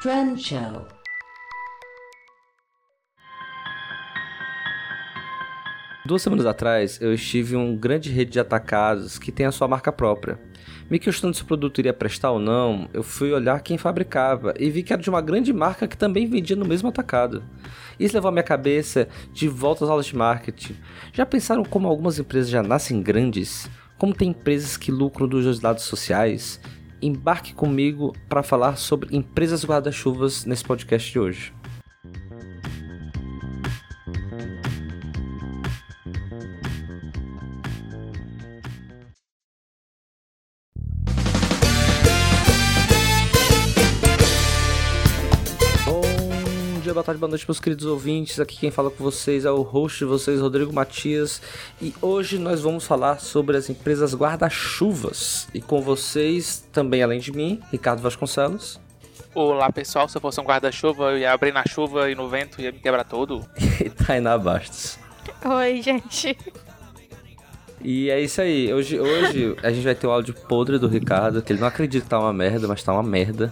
Trend Show. Duas semanas atrás, eu estive em uma grande rede de atacados que tem a sua marca própria. Me questionando se o produto iria prestar ou não, eu fui olhar quem fabricava e vi que era de uma grande marca que também vendia no mesmo atacado. Isso levou a minha cabeça de volta às aulas de marketing. Já pensaram como algumas empresas já nascem grandes? Como tem empresas que lucram dos dados sociais? Embarque comigo para falar sobre empresas guarda-chuvas nesse podcast de hoje. Tarde, boa noite, meus queridos ouvintes. Aqui quem fala com vocês é o host de vocês, Rodrigo Matias. E hoje nós vamos falar sobre as empresas guarda-chuvas. E com vocês, também além de mim, Ricardo Vasconcelos. Olá pessoal, se eu fosse um guarda-chuva, eu ia abrir na chuva e no vento ia me quebrar todo. e Tainá Bastos. Oi, gente. E é isso aí. Hoje, hoje a gente vai ter o áudio podre do Ricardo, que ele não acredita que tá uma merda, mas tá uma merda.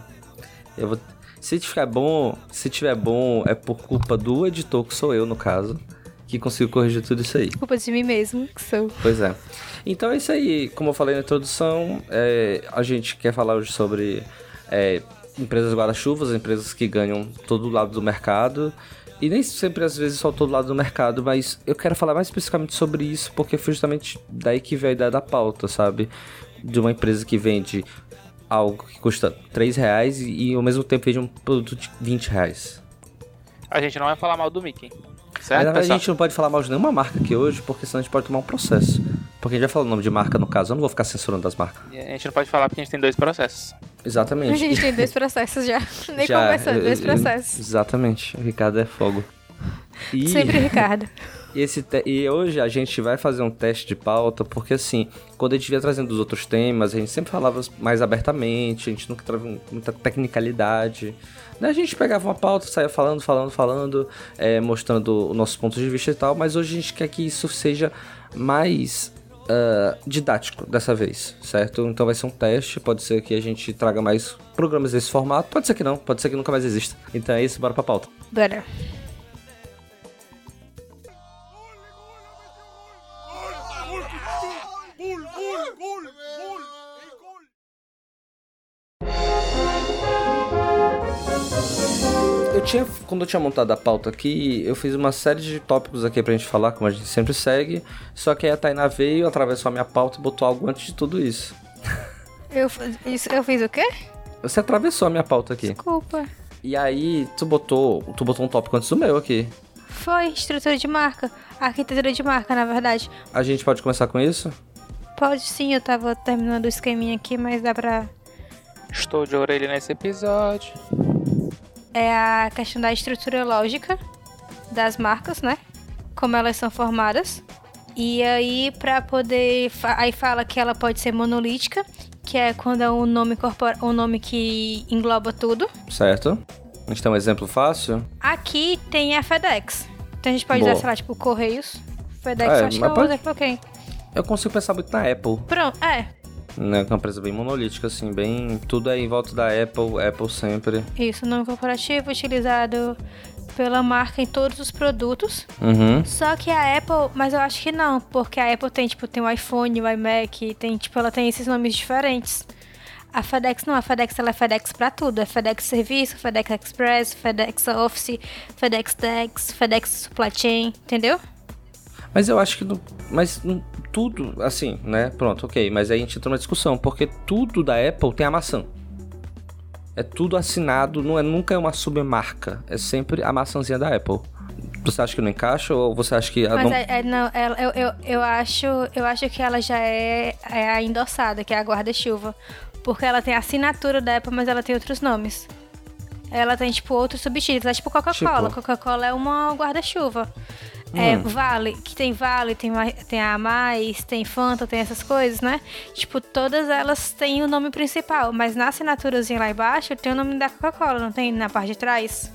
Eu vou se tiver bom, se tiver bom, é por culpa do editor, que sou eu, no caso, que consigo corrigir tudo isso aí. Culpa de mim mesmo, que sou. Pois é. Então é isso aí. Como eu falei na introdução, é, a gente quer falar hoje sobre é, empresas guarda-chuvas, empresas que ganham todo lado do mercado. E nem sempre, às vezes, só todo lado do mercado, mas eu quero falar mais especificamente sobre isso, porque foi justamente daí que veio a ideia da pauta, sabe? De uma empresa que vende algo que custa 3 reais e, e ao mesmo tempo vende um produto de 20 reais. A gente não vai falar mal do Mickey. Certo, Mas, a gente não pode falar mal de nenhuma marca aqui hoje, porque senão a gente pode tomar um processo. Porque a gente já falou o nome de marca no caso, eu não vou ficar censurando as marcas. E a gente não pode falar porque a gente tem dois processos. Exatamente. A gente tem dois processos já. Nem já, conversando, dois processos. Exatamente. O Ricardo é fogo. E... Sempre Ricardo. E, esse e hoje a gente vai fazer um teste de pauta, porque assim, quando a gente via trazendo os outros temas, a gente sempre falava mais abertamente, a gente nunca trazia muita tecnicalidade. Né? A gente pegava uma pauta, saía falando, falando, falando, é, mostrando o nosso ponto de vista e tal, mas hoje a gente quer que isso seja mais uh, didático dessa vez, certo? Então vai ser um teste, pode ser que a gente traga mais programas desse formato, pode ser que não, pode ser que nunca mais exista. Então é isso, bora pra pauta. Bora. Tinha, quando eu tinha montado a pauta aqui, eu fiz uma série de tópicos aqui pra gente falar, como a gente sempre segue. Só que aí a Tainá veio, atravessou a minha pauta e botou algo antes de tudo isso. Eu, isso, eu fiz o quê? Você atravessou a minha pauta aqui. Desculpa. E aí, tu botou, tu botou um tópico antes do meu aqui. Foi, estrutura de marca. Arquitetura de marca, na verdade. A gente pode começar com isso? Pode sim, eu tava terminando o esqueminha aqui, mas dá pra. Estou de orelha nesse episódio é a questão da estrutura lógica das marcas, né? Como elas são formadas. E aí, para poder. Aí fala que ela pode ser monolítica, que é quando é um nome, corpora, um nome que engloba tudo. Certo. A gente tem um exemplo fácil. Aqui tem a FedEx. Então a gente pode Boa. usar, sei lá, tipo, Correios. FedEx, é, acho que é o exemplo ok. Eu consigo pensar muito na Apple. Pronto, é né? É uma empresa bem monolítica, assim, bem. Tudo é em volta da Apple, Apple sempre. Isso, nome corporativo utilizado pela marca em todos os produtos. Uhum. Só que a Apple, mas eu acho que não, porque a Apple tem, tipo, tem o iPhone, o iMac, tem, tipo, ela tem esses nomes diferentes. A FedEx não, a FedEx ela é FedEx pra tudo. É FedEx Serviço, FedEx Express, FedEx Office, FedEx Tax, FedEx Supply Chain, entendeu? Mas eu acho que. Não, mas não, tudo, assim, né? Pronto, ok. Mas aí a gente entra numa discussão, porque tudo da Apple tem a maçã. É tudo assinado, não é nunca é uma submarca. É sempre a maçãzinha da Apple. Você acha que não encaixa ou você acha que. Mas não... É, é, não, ela, eu, eu, eu, acho, eu acho que ela já é, é a endossada, que é a guarda-chuva. Porque ela tem a assinatura da Apple, mas ela tem outros nomes. Ela tem, tipo, outros subtítulos. É tipo Coca-Cola. Tipo... Coca-Cola é uma guarda-chuva. É, hum. Vale, que tem Vale, tem, tem a Mais, tem Fanta, tem essas coisas, né? Tipo, todas elas têm o nome principal, mas na assinaturazinha lá embaixo tem o nome da Coca-Cola, não tem na parte de trás?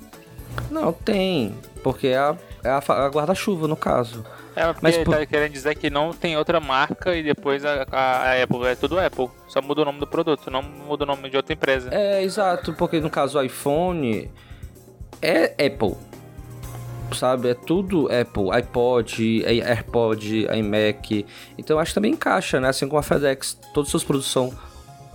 Não, tem, porque é a, é a, a guarda-chuva, no caso. É, porque Mas por- tá querendo dizer que não tem outra marca e depois a, a- a Apple é tudo Apple. Só muda o nome do produto, não muda o nome de outra empresa. É, exato, porque no caso o iPhone é Apple. Sabe, é tudo Apple, iPod, AirPod, iMac. Então eu acho que também encaixa, né? Assim como a FedEx, todos os seus produtos são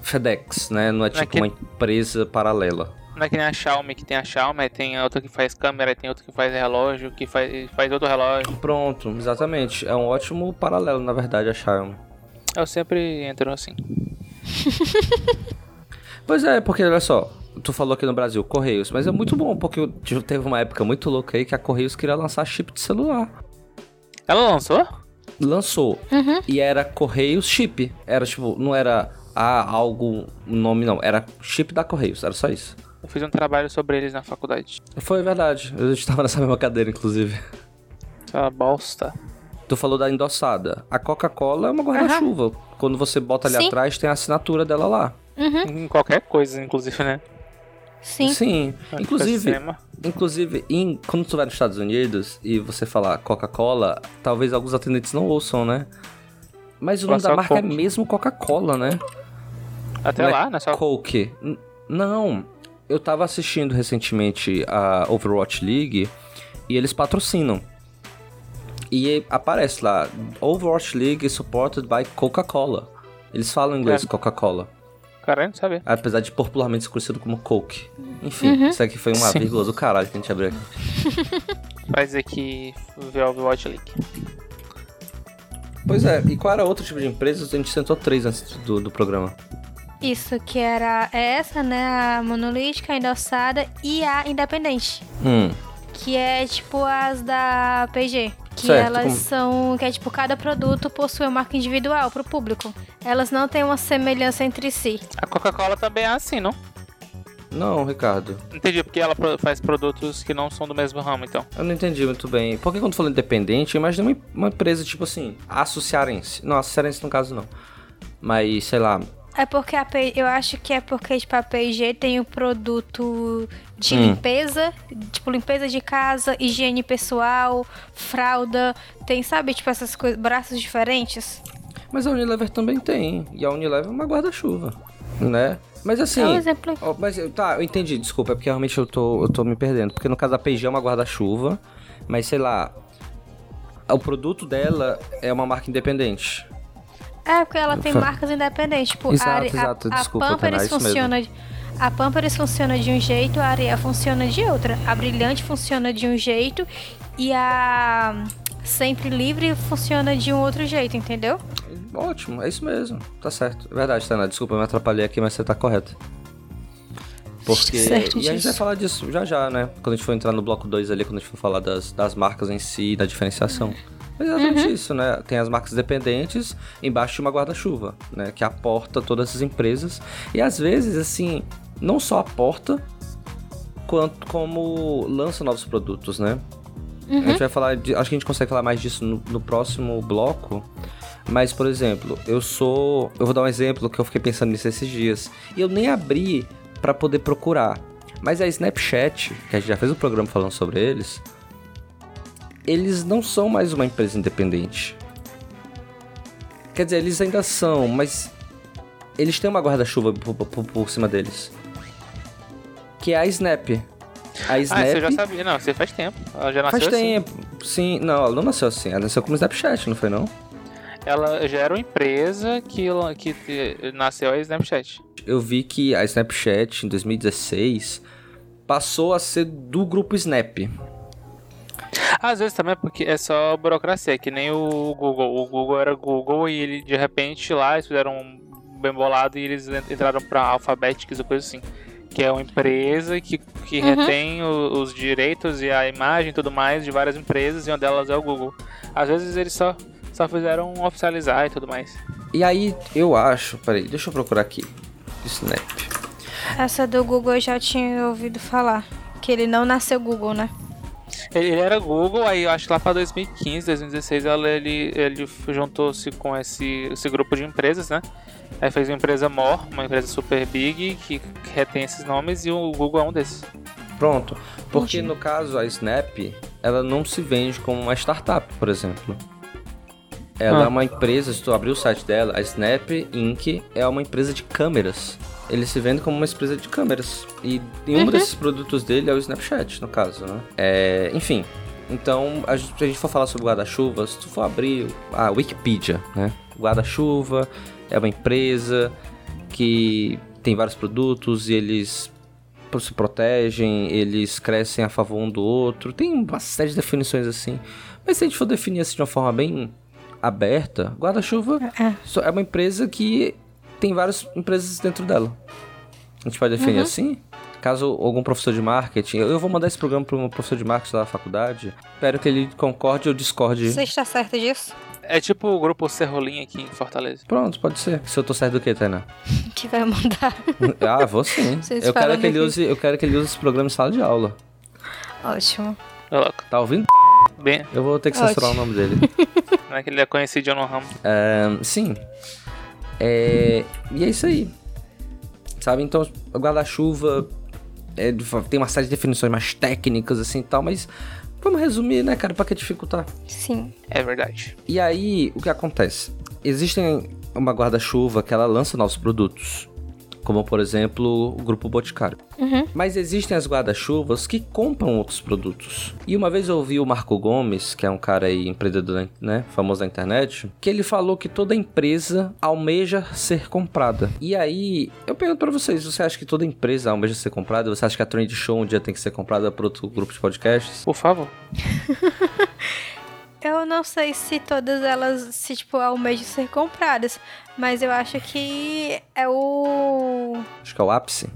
FedEx, né? Não é tipo que- uma empresa paralela. Não é que nem a Xiaomi, que tem a Xiaomi, tem outra que faz câmera, tem outra que faz relógio, que faz, faz outro relógio. Pronto, exatamente. É um ótimo paralelo, na verdade, a Xiaomi. Eu sempre entro assim. Pois é, porque olha só, tu falou aqui no Brasil, Correios, mas é muito bom, porque teve uma época muito louca aí que a Correios queria lançar chip de celular. Ela lançou? lançou. E era Correios Chip. Era tipo, não era ah, algo, nome não. Era chip da Correios, era só isso. Eu fiz um trabalho sobre eles na faculdade. Foi verdade. Eu estava nessa mesma cadeira, inclusive. Aquela bosta. Tu falou da endossada. A Coca-Cola é uma guarda-chuva. Quando você bota ali Sim. atrás, tem a assinatura dela lá. Em qualquer coisa, inclusive, né? Sim. Sim. Inclusive, Cinema. inclusive em, quando tu vai nos Estados Unidos e você falar Coca-Cola, talvez alguns atendentes não ouçam, né? Mas o nome da marca é Coke. mesmo Coca-Cola, né? Até Não é lá, né? Só Coke. N- Não, eu tava assistindo recentemente a Overwatch League e eles patrocinam. E aparece lá, Overwatch League supported by Coca-Cola. Eles falam em inglês É. Coca-Cola, caralho, não sabia. apesar de popularmente ser conhecido como Coke. Enfim, isso aqui foi uma Sim. vírgula do caralho que a gente abriu aqui. Que vê o Overwatch League. Pois é, e qual era outro tipo de empresa? A gente sentou três antes do, do programa. Isso, que era essa, né? A monolítica, a endossada e a independente. Hum, Que é tipo as da PG. Que Certo, elas como- são. Que é tipo, cada produto possui uma marca individual pro público. Elas não têm uma semelhança entre si. A Coca-Cola também é assim, não? não, Ricardo. Entendi, porque ela faz produtos que não são do mesmo ramo, então. Eu não entendi muito bem. Porque quando falou independente, eu imaginei uma, uma empresa tipo assim, Aço Cearense. Não, Aço Cearense no caso não. Mas, sei lá, É porque a P... eu acho que é porque tipo, a P&G tem o produto de Hum. limpeza, tipo limpeza de casa, higiene pessoal, fralda, tem, sabe, tipo essas coisas, braços diferentes. Mas a Unilever também tem. E a Unilever é uma guarda-chuva, né? Mas assim. É um exemplo. ó, mas tá, eu entendi, desculpa, é porque realmente eu tô, eu tô me perdendo. Porque no caso da P&G é uma guarda-chuva, mas sei lá. O produto dela é uma marca independente. É, porque ela tem marcas independentes, tipo, Exato, a, a, exato, a desculpa, Pampers Tainá, isso mesmo. funciona de- a Pampers funciona de um jeito, a Ariel funciona de outra. A Brilhante funciona de um jeito e a Sempre Livre funciona de um outro jeito, entendeu? Ótimo, é isso mesmo. Tá certo. É verdade, Tainá. Desculpa, eu me atrapalhei aqui, mas você tá correto. Porque. Certo e a gente vai falar disso já já, né? Quando a gente for entrar no bloco 2 ali, quando a gente for falar das, das marcas em si, da diferenciação. É exatamente isso, né? Tem as marcas dependentes embaixo de uma guarda-chuva, né? Que aporta todas essas empresas. E às vezes, assim, não só aporta, quanto como lança novos produtos, né? A gente vai falar, de, acho que a gente consegue falar mais disso no, no próximo bloco. Mas, por exemplo, eu sou. Eu vou dar um exemplo que eu fiquei pensando nisso esses dias. E eu nem abri pra poder procurar. Mas a Snapchat, que a gente já fez um programa falando sobre eles, eles não são mais uma empresa independente. Quer dizer, eles ainda são, mas eles têm uma guarda-chuva por, por- por cima deles. Que é a Snap. A Ah, Snap você já sabia. Não, você faz tempo. Ela já nasceu faz assim. tempo. Sim, não, ela não nasceu assim. Ela nasceu como Snapchat, não foi não? Ela já era uma empresa que, que nasceu a Snapchat. Eu vi que a Snapchat, em 2016, passou a ser do grupo Snap. Às vezes também é porque é só burocracia, que nem o Google. O Google era Google e ele de repente lá eles fizeram um bem bolado e eles en- entraram pra Alphabetics ou coisa assim. Que é uma empresa que, que retém o- os direitos e a imagem e tudo mais de várias empresas e uma delas é o Google. Às vezes eles só, só fizeram oficializar e tudo mais. E aí, eu acho... Peraí, deixa eu procurar aqui. Snap. Essa do Google eu já tinha ouvido falar. Que ele não nasceu Google, né? Ele ele era Google, aí eu acho que lá pra 2015, 2016 ela- ele, ele juntou-se com esse, esse grupo de empresas, né? Aí fez uma empresa More, uma empresa super big que retém esses nomes e o Google é um desses. Pronto. Porque, no caso, a Snap, ela não se vende como uma startup, por exemplo. Ela Ah. é uma empresa, se tu abrir o site dela, a Snap Inc. é uma empresa de câmeras. Ele se vende como uma empresa de câmeras. E, e um desses produtos dele é o Snapchat, no caso, né? É, enfim. Então, a gente, se a gente for falar sobre guarda-chuva, se tu for abrir a Wikipedia, né? Guarda-chuva é uma empresa que tem vários produtos e eles se protegem, eles crescem a favor um do outro. Tem uma série de definições assim. Mas se a gente for definir assim de uma forma bem aberta, guarda-chuva É. é uma empresa que tem várias empresas dentro dela. A gente pode definir assim? Caso algum professor de marketing, eu vou mandar esse programa para um professor de marketing da faculdade. Espero que ele concorde ou discorde. Você está certo disso? É tipo o grupo Serrolim aqui em Fortaleza. Pronto, pode ser. Se eu tô certo do que, Tainá? Que vai mandar. Ah, vou sim. Vocês eu quero que ele use, eu quero que ele use esse programa em sala de aula. Ótimo. Tá ouvindo? Bem, Eu vou ter que censurar Ótimo. o nome dele. não é que ele é conhecido no ramo. Ahn, sim. É, e é isso aí. Sabe? Então, o guarda-chuva é, tem uma série de definições mais técnicas assim e tal, mas vamos resumir, né, cara? Pra que dificultar? Sim. É verdade. E aí, o que acontece? Existem uma guarda-chuva que ela lança novos produtos. Como, por exemplo, o Grupo Boticário. Uhum. Mas existem as guarda-chuvas que compram outros produtos. E uma vez eu ouvi o Marco Gomes, que é um cara aí empreendedor, né, famoso na internet, que ele falou que toda empresa almeja ser comprada. E aí, eu pergunto pra vocês, você acha que toda empresa almeja ser comprada? Você acha que a Trend Show um dia tem que ser comprada por outro grupo de podcasts? Por favor. Eu não sei se todas elas, se tipo, almejam ser compradas, mas eu acho que é o. Acho que é o ápice.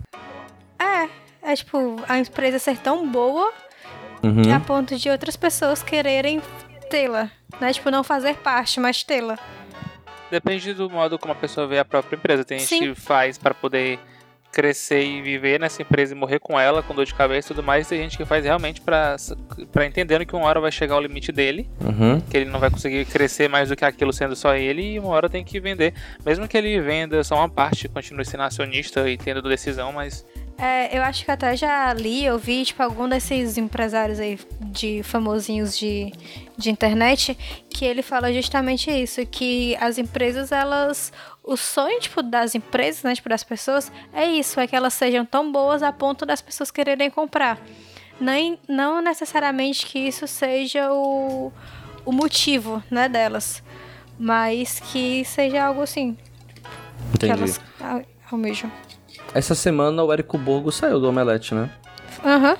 É, é tipo, a empresa ser tão boa Uhum. a ponto de outras pessoas quererem tê-la. Né? Tipo, não fazer parte, mas tê-la. Depende do modo como a pessoa vê a própria empresa. Tem gente Sim. que faz para poder crescer e viver nessa empresa e morrer com ela, com dor de cabeça e tudo mais. Tem gente que faz realmente pra pra entendendo que uma hora vai chegar o limite dele, Uhum. que ele não vai conseguir crescer mais do que aquilo sendo só ele, e uma hora tem que vender. Mesmo que ele venda só uma parte, continue sendo acionista e tendo decisão, mas É, eu acho que até já li, eu vi, tipo, algum desses empresários aí de famosinhos de, de internet, que ele fala justamente isso, que as empresas, elas. O sonho, tipo, das empresas, né, tipo, das pessoas, é isso, é que elas sejam tão boas a ponto das pessoas quererem comprar. Nem, não necessariamente que isso seja o, o motivo, né, delas. Mas que seja algo assim, que Entendi. elas al- almejam. Essa semana o Érico Borgo saiu do Omelete, né? Aham.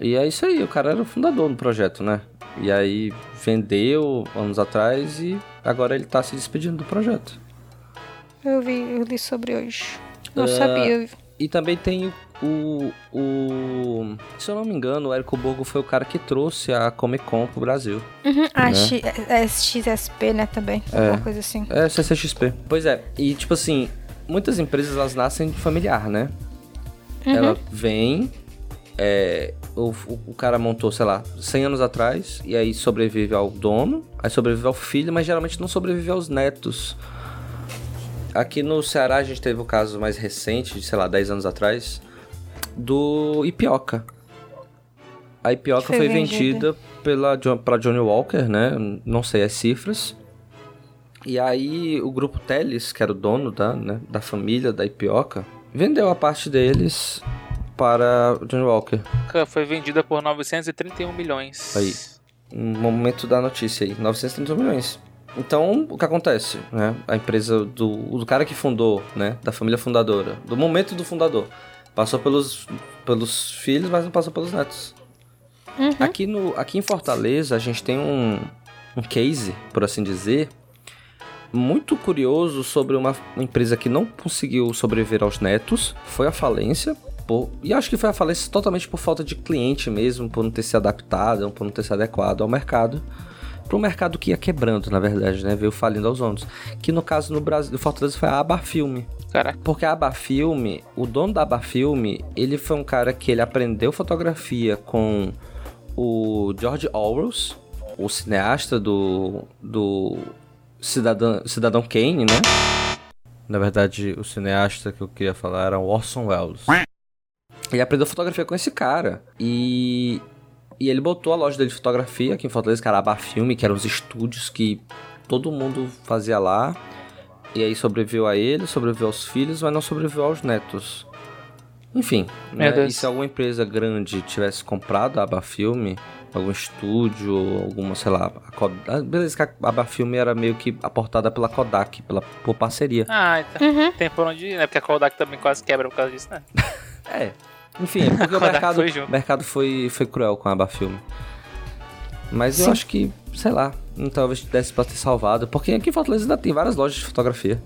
E é isso aí, o cara era o fundador do projeto, né? E aí vendeu anos atrás e agora ele tá se despedindo do projeto. Eu vi, eu li sobre hoje. Não É, sabia. E também tem o, o. Se eu não me engano, o Érico Borgo foi o cara que trouxe a Comic Con pro Brasil. Uhum. Ah, né? X- é XSP, né, também. Alguma coisa assim. É, CCXP. Pois é, e tipo assim, muitas empresas elas nascem familiar, né? Ela vem, é, o, o, cara montou, sei lá, 100 anos atrás, e aí sobrevive ao dono, aí sobrevive ao filho, mas geralmente não sobrevive aos netos. Aqui no Ceará a gente teve o caso mais recente, de sei lá, 10 anos atrás, do Ipioca. A Ipioca Foi foi, vendida. vendida pela, pra Johnny Walker, né? Não sei as cifras. E aí o grupo Teles, que era o dono da, né, da família da Ipioca, vendeu a parte deles para o Johnny Walker. foi vendida por 931 milhões. Aí. No momento da notícia aí, 930 milhões. Então, o que acontece, né? A empresa do, do cara que fundou, né? Da família fundadora, do momento do fundador, passou pelos, pelos filhos, mas não passou pelos netos. Aqui, no, aqui em Fortaleza, a gente tem um, um case, por assim dizer, muito curioso sobre uma empresa que não conseguiu sobreviver aos netos, foi a falência. Por, e acho que foi a falência totalmente por falta de cliente mesmo, por não ter se adaptado, por não ter se adequado ao mercado. Para um mercado que ia quebrando, na verdade, né? Veio falindo aos anos. Que no caso no Brasil, no Fortaleza foi a Abafilme. Caraca. Porque a Abafilme, o dono da Abafilme, ele foi um cara que ele aprendeu fotografia com o George Orwell, o cineasta do, do Cidadão, Cidadão Kane, né? Na verdade, o cineasta que eu queria falar era Orson Welles. Ele aprendeu fotografia com esse cara. E, e ele botou a loja dele de fotografia aqui em Fortaleza, que era a Abafilme, que eram os estúdios que todo mundo fazia lá. E aí sobreviveu a ele, sobreviveu aos filhos, mas não sobreviveu aos netos. Enfim, né? e se alguma empresa grande tivesse comprado a Abafilme, algum estúdio, alguma, sei lá, a Kodak, beleza que a Abafilme era meio que aportada pela Kodak, pela, por parceria. Ah, então uhum. tem por onde ir, né? Porque a Kodak também quase quebra por causa disso, né? é, enfim, é porque o mercado, foi mercado foi, foi cruel com a Abafilme. Mas Sim. eu acho que, sei lá, talvez desse pra ter salvado, porque aqui em Fortaleza ainda tem várias lojas de fotografia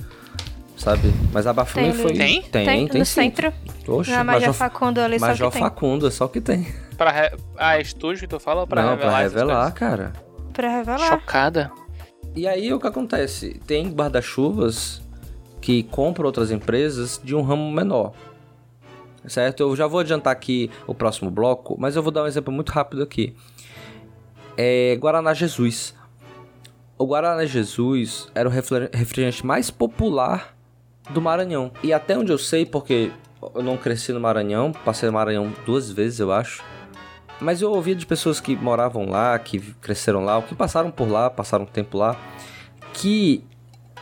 sabe? Mas a Bafumi foi. Tem? Tem, tem. tem no sim. centro. Oxe, na Major Facundo ali Major só que Facundo, é só o que tem. Pra re... Ah, estúdio tu fala ou pra Não, revelar? pra revelar, cara. Pra revelar. Chocada. E aí o que acontece? Tem guarda-chuvas que compram outras empresas de um ramo menor. Certo? Eu já vou adiantar aqui o próximo bloco, mas eu vou dar um exemplo muito rápido aqui. É Guaraná Jesus. O Guaraná Jesus era o refrigerante mais popular do Maranhão. E até onde eu sei, porque eu não cresci no Maranhão, passei no Maranhão duas vezes, eu acho. Mas eu ouvia de pessoas que moravam lá, que cresceram lá, ou que passaram por lá, passaram um tempo lá, que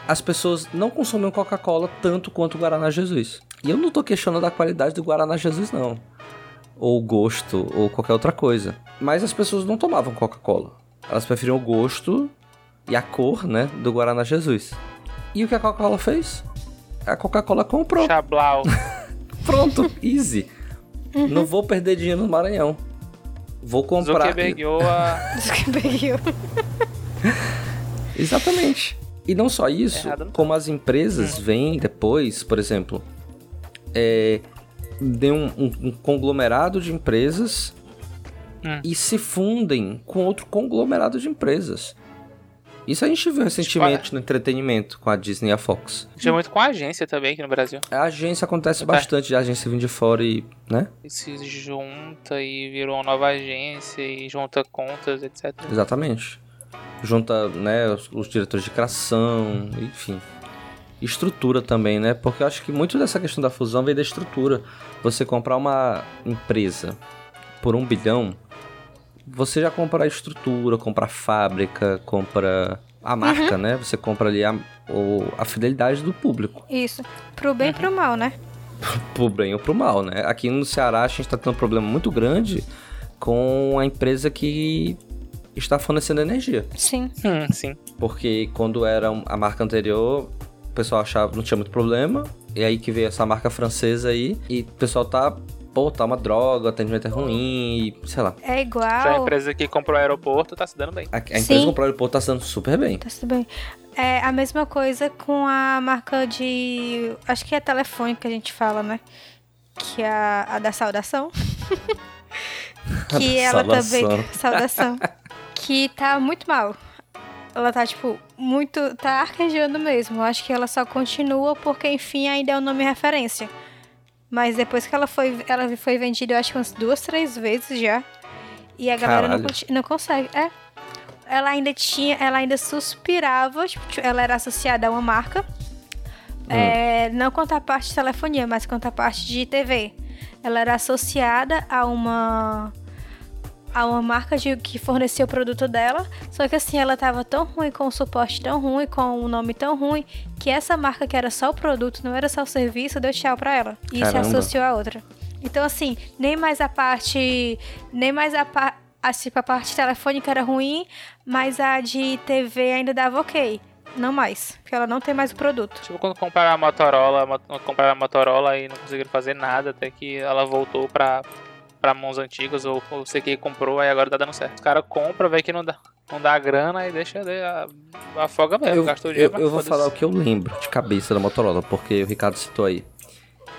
as pessoas não consumiam Coca-Cola tanto quanto o Guaraná Jesus. E eu não tô questionando a qualidade do Guaraná Jesus, não. Ou o gosto, ou qualquer outra coisa. Mas as pessoas não tomavam Coca-Cola. Elas preferiam o gosto e a cor, né, do Guaraná Jesus. E o que a Coca-Cola fez? a Coca-Cola comprou. Chablau. Pronto, easy. Uhum. Não vou perder dinheiro no Maranhão. Vou comprar. Zuckerbergou a... Exatamente. E não só isso, Errado, como as empresas hum. vêm depois, por exemplo, é, de um, um, um conglomerado de empresas hum. e se fundem com outro conglomerado de empresas. Isso a gente viu recentemente no entretenimento com a Disney e a Fox. Já muito com a agência também aqui no Brasil. A agência acontece tá. bastante, a agência vem de fora e, né? E se junta e virou uma nova agência e junta contas, etc. Exatamente. Junta, né, os, os diretores de criação, enfim. Estrutura também, né? Porque eu acho que muito dessa questão da fusão vem da estrutura. Você comprar uma empresa por um bilhão você já compra a estrutura, compra a fábrica, compra a marca, uhum. né? Você compra ali a, o, a fidelidade do público. Isso. Pro bem e pro mal, né? pro bem ou pro mal, né? Aqui no Ceará a gente tá tendo um problema muito grande com a empresa que está fornecendo energia. Sim. Hum, sim. Porque quando era a marca anterior, o pessoal achava que não tinha muito problema. E aí que veio essa marca francesa aí. E o pessoal tá pô, tá uma droga, o atendimento é ruim, sei lá. É igual. Já a empresa que comprou o aeroporto tá se dando bem. A, a empresa que comprou o aeroporto tá se dando super bem. Tá se dando bem. É a mesma coisa com a marca de. Acho que é telefone que a gente fala, né? Que é a, a da saudação. que ela saudação. também. Saudação. que tá muito mal. Ela tá, tipo, muito. tá arquejando mesmo. Acho que ela só continua porque, enfim, ainda é o um nome referência. Mas depois que ela foi, ela foi vendida, eu acho que umas duas, três vezes já. E a galera não, não, consegue. É. Ela ainda tinha, ela ainda suspirava, tipo, ela era associada a uma marca. Hum. É, não quanto a parte de telefonia, mas quanto a parte de TV. Ela era associada a uma a uma marca de, que forneceu o produto dela. Só que assim, ela tava tão ruim, com o suporte tão ruim, com o nome tão ruim, que essa marca que era só o produto, não era só o serviço, deu tchau pra ela. E Caramba. se associou a outra. Então, assim, nem mais a parte. Nem mais a parte. Assim, a parte telefônica era ruim, mas a de TV ainda dava ok. Não mais, porque ela não tem mais o produto. Tipo quando compraram a Motorola, compraram a Motorola e não conseguiram fazer nada, até que ela voltou pra, pra mãos antigas, ou, você que comprou, aí agora tá dando certo. O cara compra, vê que não dá, não dá grana e deixa de, a, afoga mesmo, eu, gastou dinheiro. Eu, eu vou falar o que eu lembro de cabeça da Motorola, porque o Ricardo citou aí.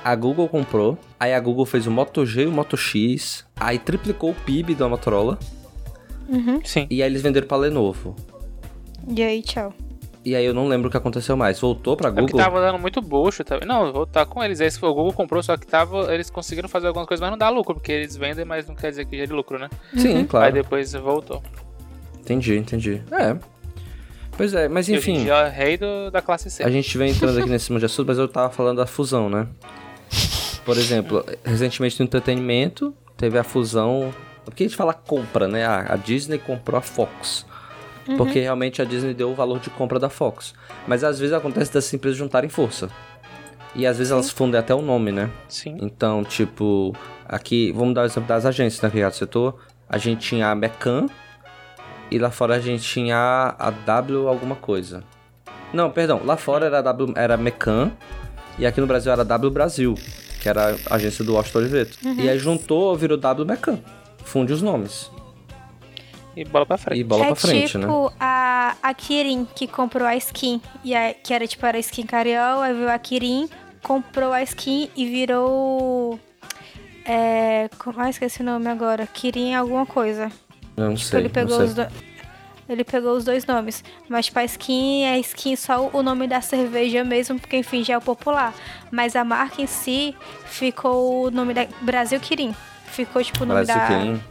A Google comprou, aí a Google fez o Moto G e o Moto X, aí triplicou o PIB da Motorola. Uhum. Sim. E aí eles venderam pra Lenovo. E aí, tchau. E aí eu não lembro o que aconteceu mais. Voltou pra Google? É que tava dando muito bucho também. Não, voltar com eles. Foi o Google comprou, só que tava, eles conseguiram fazer algumas coisas, mas não dá lucro, porque eles vendem, mas não quer dizer que gere lucro, né? Sim, uhum. claro. Aí depois voltou. Entendi, entendi. É. Pois é, mas enfim. E é rei do, da classe C. A gente vem entrando aqui nesse mundo de assunto, mas eu tava falando da fusão, né? Por exemplo, recentemente no entretenimento, teve a fusão. Porque a gente fala compra, né? A Disney comprou a Fox. Uhum. Porque realmente a Disney deu o valor de compra da Fox. Mas às vezes acontece dessas empresas juntarem força. E às vezes Sim. elas fundem até o nome, né? Sim. Então, tipo, aqui, vamos dar o exemplo das agências, né, que setor. A gente tinha a Mecan e lá fora a gente tinha a W alguma coisa. Não, perdão, lá fora era a W, era Mecan e aqui no Brasil era a W Brasil, que era a agência do Washington Oliveto. Uhum. E aí juntou, virou W Mecan. Funde os nomes. E bola pra frente. E bola é pra frente, tipo né? tipo a, a Kirin, que comprou a skin. E a, que era tipo, era a skin Cariol, aí veio a Kirin, comprou a skin e virou... É... Como... Ah, esqueci o nome agora. Kirin alguma coisa. Não tipo, sei, ele pegou os do... Ele pegou os dois nomes. Mas, tipo, a skin é skin só o nome da cerveja mesmo, porque, enfim, já é o popular. Mas a marca em si ficou o nome da Brasil Kirin. Ficou, tipo, o nome Brasil da... Kirin.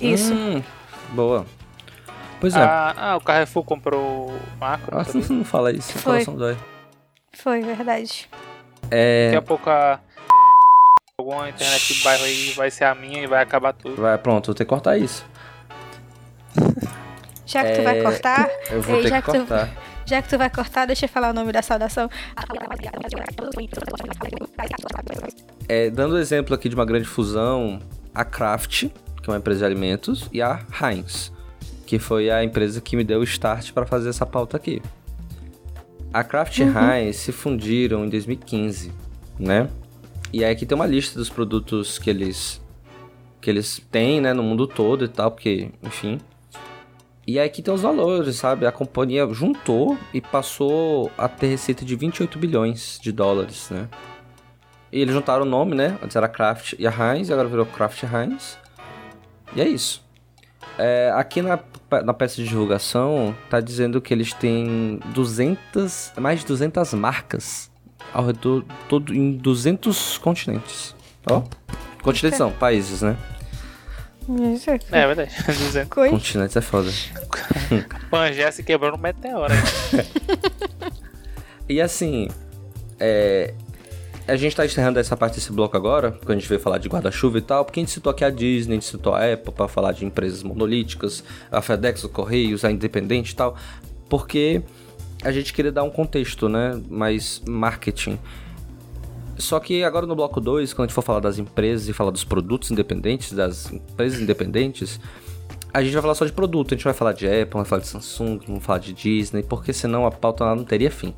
Isso. Hum, boa. Pois é. Ah, ah, o Carrefour comprou o Macro. Ah, não fala isso, Foi. coração dói. Foi, verdade. É... Daqui a pouco a... Alguma internet do bairro aí vai ser a minha e vai acabar tudo. Vai, pronto, vou ter que cortar isso. Já que é... tu vai cortar... Eu vou ter que, que cortar. Tu... Já que tu vai cortar, deixa eu falar o nome da saudação. É, dando exemplo aqui de uma grande fusão, a Kraft, que é uma empresa de alimentos, e a Heinz que foi a empresa que me deu o start para fazer essa pauta aqui. A Kraft uhum. Heinz se fundiram em 2015, né? E aí aqui tem uma lista dos produtos que eles que eles têm, né, no mundo todo e tal, porque, enfim. E aí aqui tem os valores, sabe? A companhia juntou e passou a ter receita de 28 bilhões de dólares, né? E eles juntaram o nome, né? Antes era Kraft e a Heinz, agora virou Kraft Heinz. E é isso. É, aqui na, na peça de divulgação tá dizendo que eles têm 200, mais de 200 marcas ao redor todo em 200 continentes. Ó, continentes são países, né? É, é verdade. Continentes é foda. Pangea se quebrou no meteoro. e assim, é, a gente tá encerrando essa parte desse bloco agora, porque a gente veio falar de guarda-chuva e tal, porque a gente citou aqui a Disney, a gente citou a Apple para falar de empresas monolíticas, a FedEx, o Correios, a Independente e tal, porque a gente queria dar um contexto, né, mais marketing. Só que agora no bloco 2, quando a gente for falar das empresas e falar dos produtos independentes, das empresas independentes, a gente vai falar só de produto, a gente vai falar de Apple, vai falar de Samsung, vamos falar de Disney, porque senão a pauta não teria fim.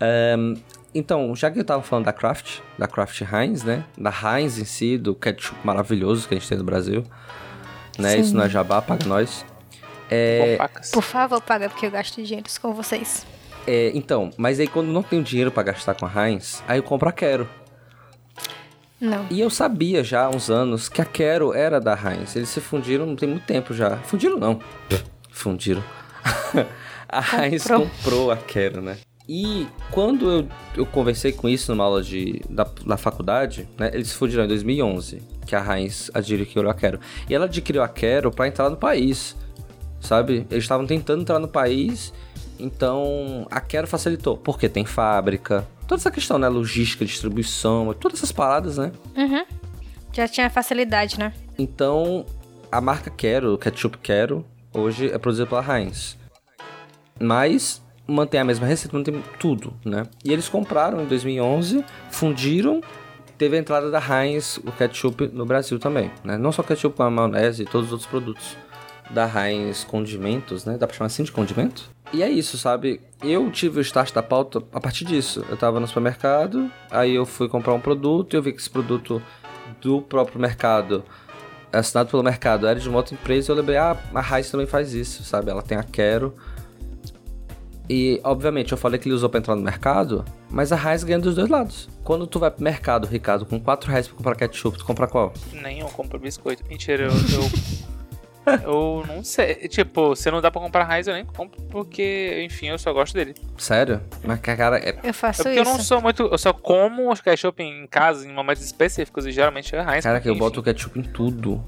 Um, então, já que eu tava falando da Kraft, da Kraft Heinz, né? Da Heinz em si, do ketchup maravilhoso que a gente tem no Brasil. Né? Isso não é jabá, paga nós. É... Por favor, paga, porque eu gasto dinheiro com vocês. É, então, mas aí quando não tenho dinheiro para gastar com a Heinz, aí eu compro a Quero. Não. E eu sabia já há uns anos que a Quero era da Heinz. Eles se fundiram não tem muito tempo já. Fundiram não. Fundiram. a Heinz comprou. comprou a Quero, né? E quando eu, eu conversei com isso numa aula de, da, da faculdade, né, eles fugiram em 2011, que a Heinz adquiriu a Quero. E ela adquiriu a Quero para entrar no país, sabe? Eles estavam tentando entrar no país, então a Quero facilitou, porque tem fábrica, toda essa questão, né? Logística, distribuição, todas essas paradas, né? Uhum. Já tinha facilidade, né? Então, a marca Quero, o ketchup Quero, hoje é produzida pela Heinz. Mas mantém a mesma receita, mantém tudo, né? E eles compraram em 2011, fundiram, teve a entrada da Heinz, o ketchup no Brasil também, né? Não só ketchup, com a maionese e todos os outros produtos da Heinz Condimentos, né? Dá pra chamar assim de condimento? E é isso, sabe? Eu tive o start da pauta a partir disso. Eu tava no supermercado, aí eu fui comprar um produto e eu vi que esse produto do próprio mercado assinado pelo mercado era de uma outra empresa, eu lembrei, ah, a Heinz também faz isso, sabe? Ela tem a Quero, e, obviamente, eu falei que ele usou pra entrar no mercado, mas a Heinz ganha dos dois lados. Quando tu vai pro mercado, Ricardo, com 4 reais pra comprar ketchup, tu compra qual? Nenhum, eu compro biscoito. Mentira, eu... eu... eu não sei. Tipo, se não dá pra comprar raiz, eu nem compro, porque, enfim, eu só gosto dele. Sério? Mas, cara, é... Eu faço É porque isso. eu não sou muito. Eu só como os ketchup em casa em momentos específicos e geralmente é raiz. Cara, que eu enfim. boto ketchup em tudo.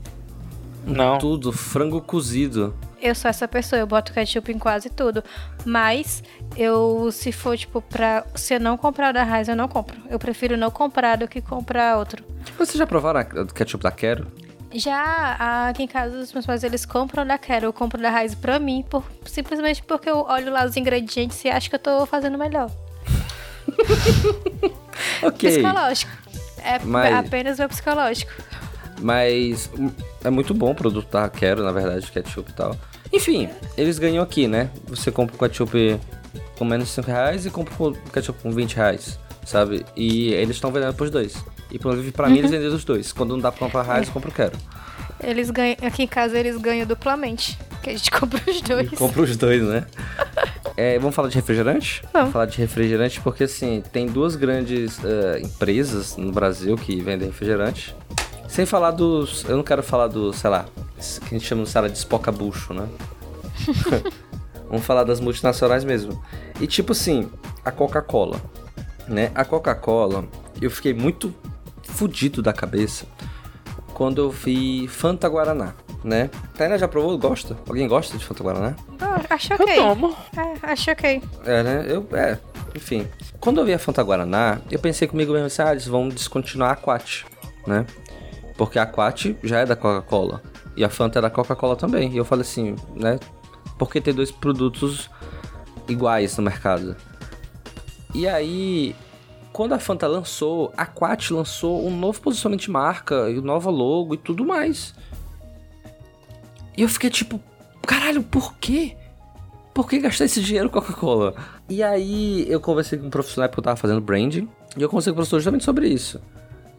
Em Não. Tudo. Frango cozido. Eu sou essa pessoa, eu boto ketchup em quase tudo. Mas eu, se for, tipo, pra. Se eu não comprar da Raiz, eu não compro. Eu prefiro não comprar do que comprar outro. Vocês já provaram a- o ketchup da Quero? Já aqui em casa, os meus pais, eles compram da Quero. Eu compro da Raiz pra mim, por, simplesmente porque eu olho lá os ingredientes e acho que eu tô fazendo melhor. Ok. Psicológico. É Mas- apenas meu psicológico. Mas hum, é muito bom o produto da Quero, na verdade, ketchup e tal. Enfim, eles ganham aqui, né? Você compra o ketchup com menos de 5 reais e compra o ketchup com 20 reais, sabe? E eles estão vendendo pros dois. E pra mim eles vendem os dois. Quando não dá pra comprar reais, eu compro o Quero. Eles ganham, aqui em casa eles ganham duplamente. Que a gente compra os dois. E compra os dois, né? É, vamos falar de refrigerante? Vamos. falar de refrigerante porque, assim, tem duas grandes eh, empresas no Brasil que vendem refrigerante. Sem falar dos... Eu não quero falar do, sei lá, que a gente chama, sei lá, de espoca-bucho, né? vamos falar das multinacionais mesmo. E, tipo assim, a Coca-Cola, né? A Coca-Cola, eu fiquei muito fudido da cabeça quando eu vi Fanta Guaraná, né? Tainá já provou? Gosta? Alguém gosta de Fanta Guaraná? Ah, acho Eu ok. tomo. É, acho ok. É, né? Eu, é, enfim. Quando eu vi a Fanta Guaraná, eu pensei comigo mesmo assim, ah, eles vão descontinuar a Aquat, né? Porque a Aquat já é da Coca-Cola. E a Fanta é da Coca-Cola também. E eu falei assim, né? Por que ter dois produtos iguais no mercado? E aí, quando a Fanta lançou, a Aquat lançou um novo posicionamento de marca, e nova logo e tudo mais. E eu fiquei tipo, caralho, por quê? Por que gastar esse dinheiro Coca-Cola? E aí eu conversei com um profissional porque eu tava fazendo branding. E eu conversei com o professor justamente sobre isso.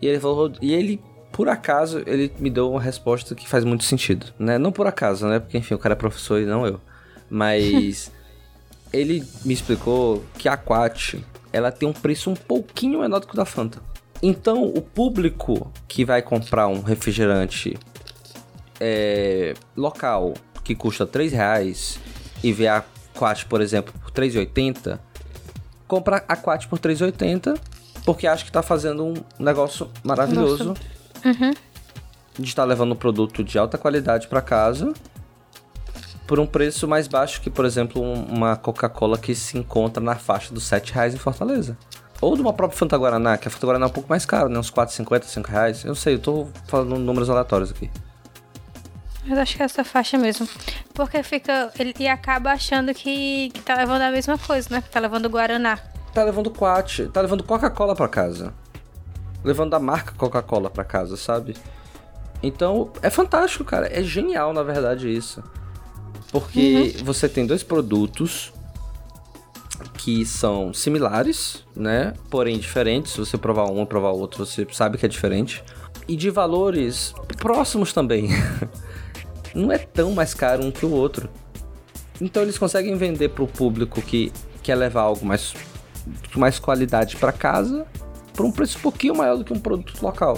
E ele falou. E ele, por acaso, ele me deu uma resposta que faz muito sentido. Né? Não por acaso, né? Porque enfim, o cara é professor e não eu. Mas ele me explicou que a Aquat ela tem um preço um pouquinho menor do que o da Fanta. Então, o público que vai comprar um refrigerante é, local que custa 3 reais e vê a Quat, por exemplo, por 3,80, compra a Quat por 3,80 porque acha que tá fazendo um negócio maravilhoso de estar levando um produto de alta qualidade para casa por um preço mais baixo que, por exemplo, um- uma Coca-Cola que se encontra na faixa dos 7 reais em Fortaleza. Ou de uma própria Fanta Guaraná, que a Fanta Guaraná é um pouco mais cara, né? Uns 4,50, 5 reais. Eu não sei, eu tô falando números aleatórios aqui. Mas acho que é essa faixa mesmo. Porque fica. Ele e acaba achando que, que tá levando a mesma coisa, né? Que tá levando Guaraná. Tá levando Quat, tá levando Coca-Cola pra casa. Levando a marca Coca-Cola pra casa, sabe? Então, é fantástico, cara. É genial, na verdade, isso. Porque você tem dois produtos que são similares, né? Porém diferentes. Se você provar um e provar o outro, você sabe que é diferente. E de valores próximos também. Não é tão mais caro um que o outro. Então eles conseguem vender pro público que quer levar algo mais mais qualidade para casa por um preço um pouquinho maior do que um produto local.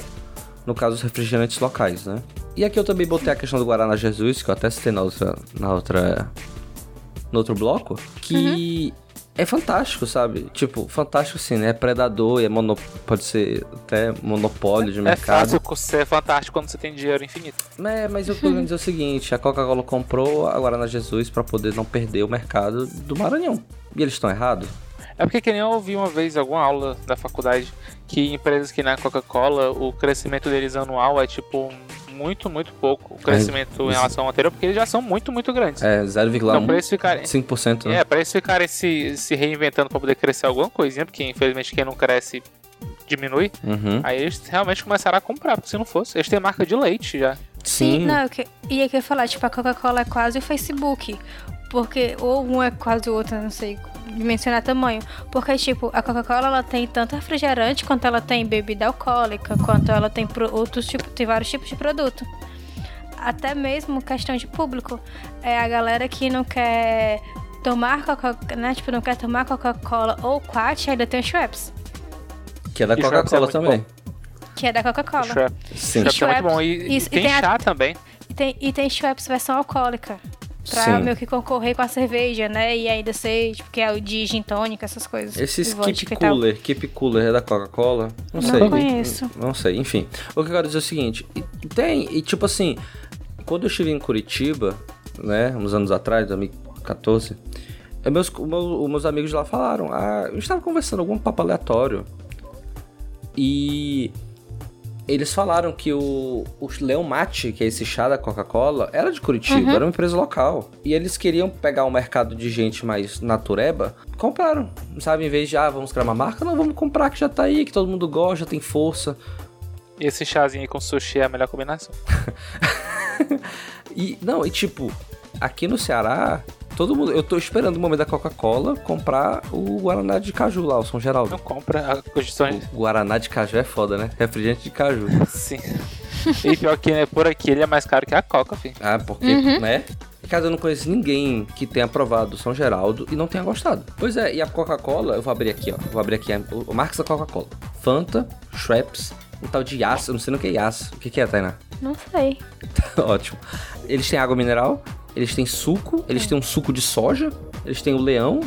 No caso, os refrigerantes locais, né? E aqui eu também botei a questão do Guaraná Jesus, que eu até citei na outra, na outra, no outro bloco, que é fantástico, sabe? Tipo, fantástico sim, né? É predador é mono, pode ser até monopólio de É mercado. fácil ser fantástico quando você tem dinheiro infinito. É, mas eu tô querendo dizer o seguinte, a Coca-Cola comprou a Guaraná Jesus para poder não perder o mercado do Maranhão. E eles estão errados? É porque que nem eu ouvi uma vez alguma aula da faculdade que empresas que na Coca-Cola o crescimento deles anual é tipo muito, muito pouco o crescimento em isso- relação ao anterior, porque eles já são muito, muito grandes. É, Então, 0,1%. pra eles ficarem. 5%, né? É, pra eles ficarem se, se reinventando pra poder crescer alguma coisinha, porque infelizmente quem não cresce diminui. Uhum. Aí eles realmente começaram a comprar, porque se não fosse, eles têm marca de leite já. Sim. não, eu que, ia que falar, tipo, a Coca-Cola é quase o Facebook. Porque, ou um é quase o outro, não sei dimensionar tamanho. Porque, tipo, a Coca-Cola ela tem tanto refrigerante quanto ela tem bebida alcoólica, quanto ela tem outros tipos, tem vários tipos de produto. Até mesmo questão de público. É a galera que não quer tomar Coca-Cola, né? Tipo, não quer tomar Coca-Cola ou Quat, ainda tem o Schweppes, Que é da E Schweppes Coca-Cola é muito também. que é da Coca-Cola. Schweppes. Sim. Schweppes é muito bom. E, e e tem tem a- chá também. tem, e tem Schweppes versão alcoólica. Pra Sim. meio que concorrer com a cerveja, né? E ainda ser, tipo, que é o de gin tônica, essas coisas. Esses Keep. Cooler, Keep Cooler é da Coca-Cola? Não, Não sei. conheço. Não sei, enfim. O que eu quero dizer é o seguinte: tem, e tipo assim, quando eu estive em Curitiba, né, uns anos atrás, 2014, eh, meus, o meu- os meus amigos lá falaram, ah, a gente estava conversando algum papo aleatório. E eles falaram que o, o Leão Mate, que é esse chá da Coca-Cola, era de Curitiba, era uma empresa local. E eles queriam pegar um mercado de gente mais natureba, compraram. Sabe, em vez de, ah, vamos criar uma marca, não, vamos comprar que já tá aí, que todo mundo gosta, tem força. E esse chazinho aí com sushi é a melhor combinação. E, não, e tipo, aqui no Ceará, todo mundo. Eu tô esperando o momento da Coca-Cola comprar o Guaraná de Caju lá, o São Geraldo. Não compra a condição. O Guaraná de Caju é foda, né? Refrigerante de caju. Sim. E pior que né, por aqui ele é mais caro que a Coca, filho. Ah, porque, né? Cara, eu não conheço ninguém que tenha provado São Geraldo e não tenha gostado. Pois é, e a Coca-Cola, eu vou abrir aqui, ó. Vou abrir aqui a- o, o marcas da Coca-Cola. Fanta, Schweppes, um tal de Yas, eu não sei nem o que é Yas. O que, que é, Tainá? Não sei. Ótimo. Eles têm água mineral, eles têm suco, eles têm um suco de soja, eles têm o leão,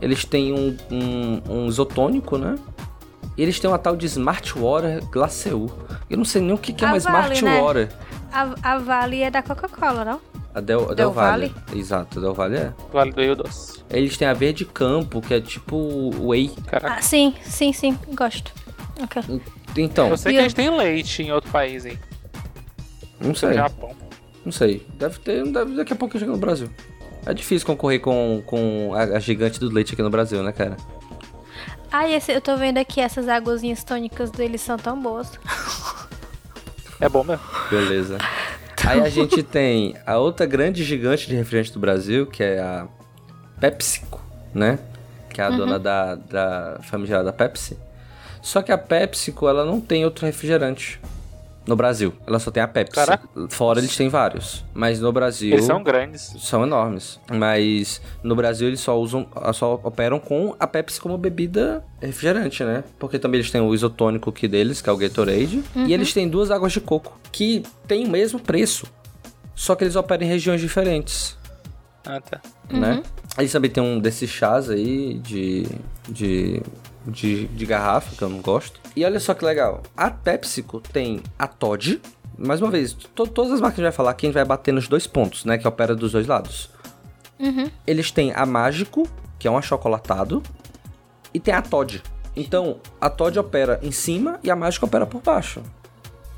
eles têm um, um, um isotônico, né? E eles têm uma tal de Smart Water Glaceu. Eu não sei nem o que, que é A uma Vale, Smart né? Water. A, a Vale é da Coca-Cola, não? A Del, Del, Del Valle. Valle? Exato, a Del Valle é. Vale do Rio Doce. Eles têm a Verde Campo, que é tipo whey. Caraca. Ah, sim, sim, sim. Gosto. Ok. Então, Eu sei que gente tem leite em outro país aí. não No sei. Japão. Não sei. Deve ter, deve, daqui a pouco chega no Brasil. É difícil concorrer com, com a, a gigante do leite aqui no Brasil, né, cara? Ah, e esse, eu tô vendo aqui essas águazinhas tônicas deles são tão boas. É bom mesmo. Beleza. Aí a gente tem a outra grande gigante de refrigerante do Brasil, que é a PepsiCo, né? Que é a dona da, da famigerada Pepsi. Só que a PepsiCo, ela não tem outro refrigerante no Brasil. Ela só tem a Pepsi. Caraca. Fora eles têm vários. Mas no Brasil... Eles são grandes. São enormes. Mas no Brasil eles só usam, só operam com a Pepsi como bebida refrigerante, né? Porque também eles têm o isotônico aqui deles, que é o Gatorade. E eles têm duas águas de coco, que tem o mesmo preço. Só que eles operam em regiões diferentes, Ah, tá. né? Eles também tem um desses chás aí de, de, de, de garrafa, que eu não gosto. E olha só que legal. A PepsiCo tem a Todd. Mais uma vez, to- todas as marcas que a gente vai falar gente vai bater nos dois pontos, né? Que opera dos dois lados. Eles têm a Mágico, que é um achocolatado, e tem a Todd. Então, a Todd opera em cima e a Mágico opera por baixo.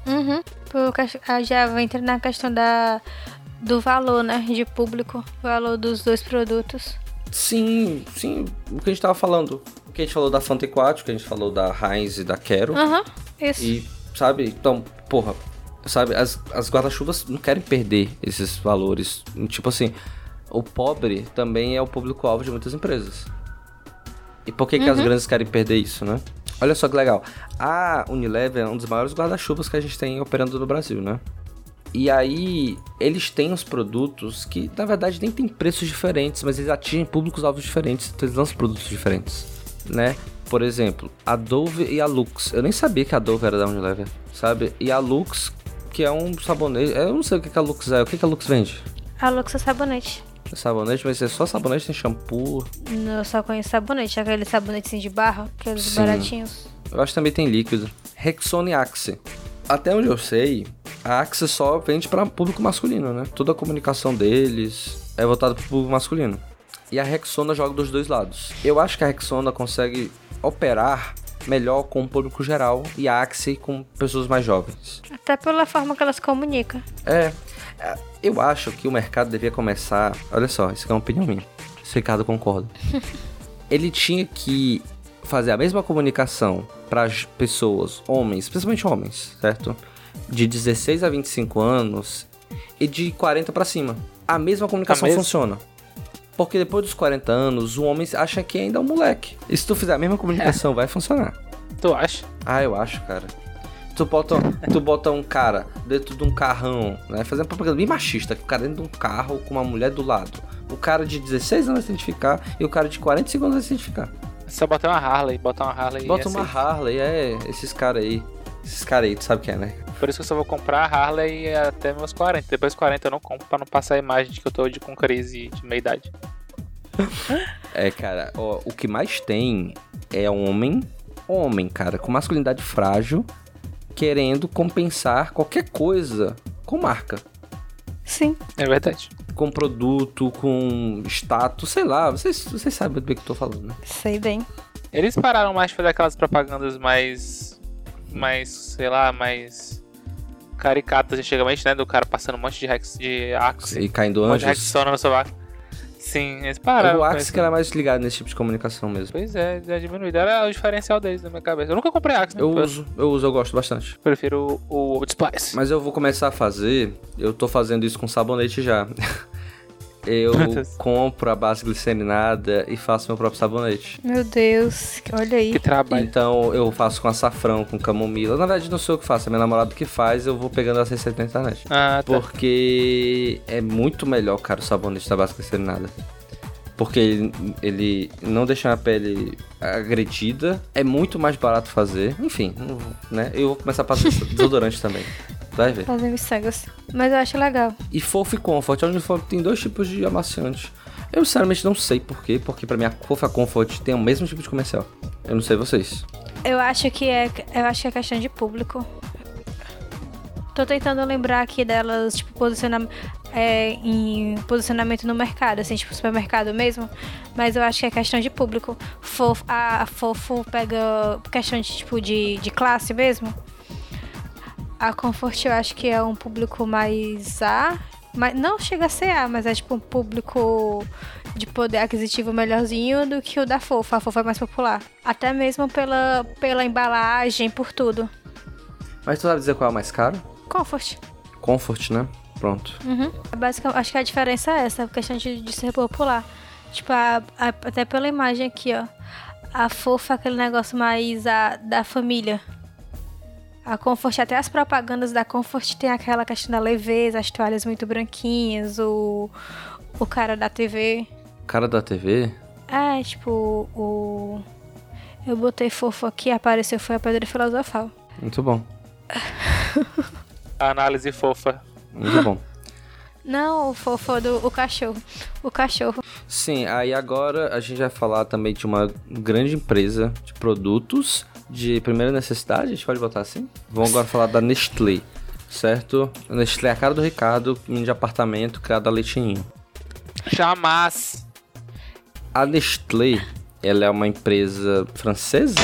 Uhum. Por ah, já entra na questão da, do valor, né? De público. Valor dos dois produtos. Sim, sim, o que a gente tava falando. O que a gente falou da Fanta Aquático, a gente falou da Heinz e da Quero. Aham, isso. E, sabe, então, porra, sabe, as, as guarda-chuvas não querem perder esses valores. Tipo assim, o pobre também é o público-alvo de muitas empresas. E por que, que as grandes querem perder isso, né? Olha só que legal. A Unilever é um dos maiores guarda-chuvas que a gente tem operando no Brasil, né? E aí, eles têm uns produtos que, na verdade, nem tem preços diferentes, mas eles atingem públicos-alvos diferentes, então eles lançam produtos diferentes, né? Por exemplo, a Dove e a Lux. Eu nem sabia que a Dove era da Unilever, sabe? E a Lux, que é um sabonete... Eu não sei o que, que a Lux é. O que, que a Lux vende? A Lux é sabonete. É sabonete, mas é só sabonete, tem shampoo. Eu só conheço sabonete, aquele sabonetezinho de barra, aqueles Sim. baratinhos. Eu acho que também tem líquido. Rexona e Axe. Até onde eu sei, a Axe só vende para público masculino, né? Toda a comunicação deles é voltada para público masculino. E a Rexona joga dos dois lados. Eu acho que a Rexona consegue operar melhor com o público geral e a Axe com pessoas mais jovens. Até pela forma que elas comunicam. É, é, eu acho que o mercado devia começar. Olha só, isso aqui é uma opinião minha. Se o Ricardo concorda. Ele tinha que fazer a mesma comunicação para as pessoas, homens, principalmente homens, certo? De 16 a 25 anos e de 40 para cima. A mesma comunicação A mesma? funciona. Porque depois dos 40 anos, o homem acha que ainda é um moleque. E se tu fizer a mesma comunicação, vai funcionar. Tu acha? Ah, eu acho, cara. Tu bota, tu bota um cara dentro de um carrão, né? Fazendo propaganda bem machista, que o cara dentro de um carro com uma mulher do lado. O cara de 16 anos vai se identificar e o cara de 45 anos vai se identificar. Só botar uma Harley, botar uma Harley Bota e uma. Harley, é, esses caras aí. Esses caras aí, tu sabe quem é, né? Por isso que eu só vou comprar a Harley até meus 40. Depois dos 40 eu não compro pra não passar a imagem de que eu tô de, com crise de meia idade. É, cara, ó, o que mais tem é homem, homem, cara, com masculinidade frágil, querendo compensar qualquer coisa com marca. Sim. É verdade. Com produto, com status, sei lá, vocês, vocês sabem do que eu tô falando, né? Sei bem. Eles pararam mais de fazer aquelas propagandas mais. mais, sei lá, mais. caricatas antigamente, né? Do cara passando um monte de Rex de Axe. E caindo Um monte de anjos. Rexona no sovaco. Sim, eles pararam. o Axe que era mais ligado nesse tipo de comunicação mesmo. Pois é, já diminuído. Era o diferencial deles na minha cabeça. Eu nunca comprei Axe, né? Eu uso, eu uso, eu gosto bastante. prefiro o, o Old Spice. Mas eu vou começar a fazer, eu tô fazendo isso com sabonete já. Eu compro a base glicerinada e faço meu próprio sabonete. Meu Deus, olha aí. Que trabalho. Então eu faço com açafrão, com camomila. Na verdade não sou eu que faço, é meu namorado que faz, eu vou pegando as receitas na internet. Ah, tá. Porque é muito melhor, cara, o sabonete da base glicerinada. Porque ele, ele não deixa a pele agredida, é muito mais barato fazer. Enfim, né? Eu vou começar a passar desodorante também. Vai ver. Fazer miçangas. Mas eu acho legal. E Fofo e Comfort. A Uniform tem dois tipos de amaciante. Eu sinceramente não sei por quê, porque pra mim a Fofo e a Comfort tem o mesmo tipo de comercial. Eu não sei vocês. Eu acho que é. Eu acho que é questão de público. Tô tentando lembrar aqui delas, tipo, posiciona, é, em posicionamento no mercado, assim, tipo, supermercado mesmo. Mas eu acho que é questão de público. Fofo, a, a Fofo pega questão de, tipo, de, de classe mesmo. A Comfort eu acho que é um público mais A. Mas não chega a ser A, mas é tipo um público de poder aquisitivo melhorzinho do que o da Fofo. A Fofo é mais popular. Até mesmo pela, pela embalagem, por tudo. Mas tu sabe dizer qual é o mais caro? Comfort. Comfort, né? Pronto. Uhum. Basicamente, acho que a diferença é essa, a questão de, de ser popular. Tipo, a- a- até pela imagem aqui, ó. A fofa é aquele negócio mais a, da família. A Comfort, até as propagandas da Comfort tem aquela questão da leveza, as toalhas muito branquinhas, o, o cara da TV. Cara da TV? É, tipo, o. Eu botei fofo aqui, apareceu, foi a Pedra Filosofal. Muito bom. A análise fofa. Muito bom. Não, o fofo do o cachorro. O cachorro. Sim, aí agora a gente vai falar também de uma grande empresa de produtos de primeira necessidade, a gente pode botar assim? Vamos agora falar da Nestlé, certo? A Nestlé é a cara do Ricardo, menino de apartamento, criado a leitinho. Jamais. A Nestlé, ela é uma empresa francesa,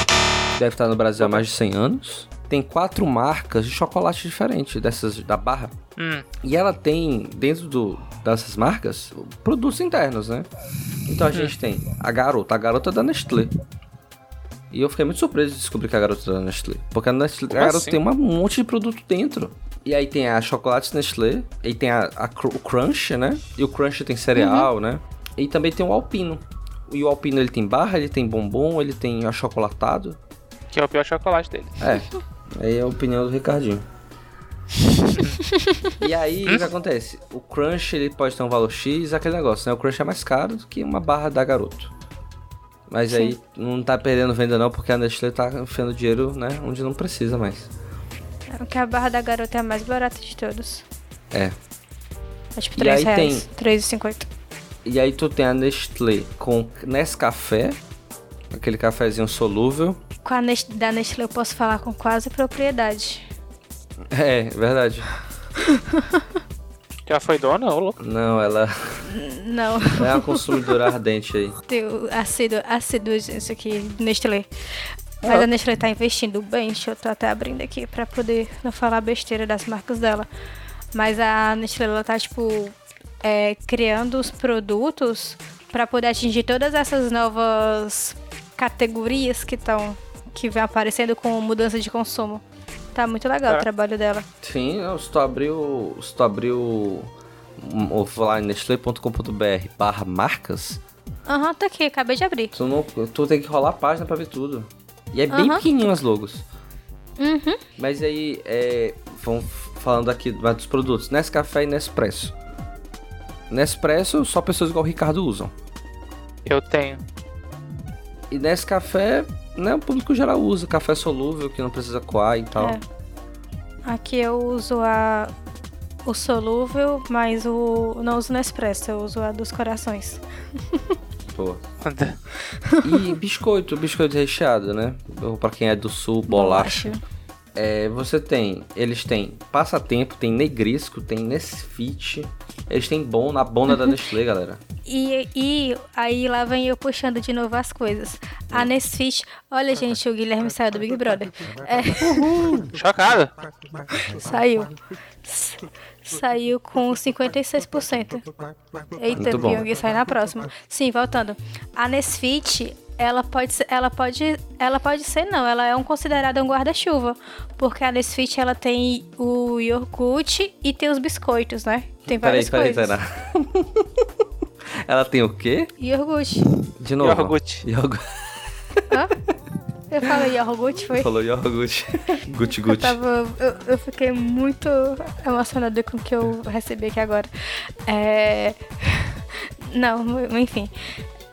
deve estar no Brasil há mais de 100 anos. Tem quatro marcas de chocolate diferentes, dessas da barra. Hum. E ela tem, dentro do, dessas marcas, produtos internos, né? Então a gente tem a garota, a garota é da Nestlé. E eu fiquei muito surpreso de descobrir que a garota é da Nestlé. Porque a, Nestlé, a garota assim? tem um monte de produto dentro. E aí tem a chocolate Nestlé, e tem a, a o Crunch, né? E o Crunch tem cereal, né? E também tem o Alpino. E o Alpino ele tem barra, ele tem bombom, ele tem achocolatado. Que é o pior chocolate dele. É, aí é a opinião do Ricardinho. e aí, o que acontece? O Crunch, ele pode ter um valor X, aquele negócio, né? O Crunch é mais caro do que uma barra da Garoto. Mas aí, não tá perdendo venda não, porque a Nestlé tá enfiando dinheiro, né? Onde não precisa mais. Que a barra da garota é a mais barata de todos. É. É tipo E 3 aí reais. 3,50. E aí tu tem a Nestlé com Nescafé, aquele cafezinho solúvel. Com a Nest- da Nestlé eu posso falar com quase propriedade. É, verdade. Já foi dona, ô louco? Não, ela Não, é uma consumidora ardente aí. tem o ácido, ácido isso aqui, Nestlé. Mas a Nestlé tá investindo bem, deixa eu tô até abrindo aqui pra poder não falar besteira das marcas dela. Mas a Nestlé, ela tá, tipo, é, criando os produtos pra poder atingir todas essas novas categorias que estão que vem aparecendo com mudança de consumo. Tá muito legal É. o trabalho dela. Sim, se tu abriu. Se tu abriu. Ou falar em nestlé.com.br barra marcas, Aham, tá aqui, acabei de abrir. tu, não, tu tem que rolar a página pra ver tudo. E é bem pequenininho as logos. Uhum. Mas aí, é, vamos falando aqui mais dos produtos. Nescafé e Nespresso. Nespresso, só pessoas igual o Ricardo usam. Eu tenho. E Nescafé, né, o público geral usa. Café solúvel, que não precisa coar e tal. É. Aqui eu uso a o solúvel, mas o não uso Nespresso, eu uso a dos corações. Pô. E biscoito, biscoito recheado, né? Ou pra quem é do sul, bolacha. É, você tem, eles têm passatempo, tem negrisco, tem Nesfit, eles têm bom na bona da Nestlé, galera. E, e aí lá vem eu puxando de novo as coisas. A Nesfit, olha gente, o Guilherme saiu do Big Brother. É, Chocado. saiu. Saiu com 56%. Eita, Muito bom. Pyong, sai na próxima. Sim, voltando. A Nesfit, ela pode ser, ela pode, ela pode ser não, ela é um considerada um guarda-chuva, porque a Nesfit ela tem o iogurte e tem os biscoitos, né? Tem Peraí, várias peraí, coisas. peraí. Ela tem o quê? Iogurte. De novo. Iogurte. Iogurte. Hã? Eu falei iogurte, foi? Falou iogurte. Gucci Eu, Gucci. tava, eu, eu fiquei muito emocionada com o que eu recebi aqui agora. É... Não, enfim.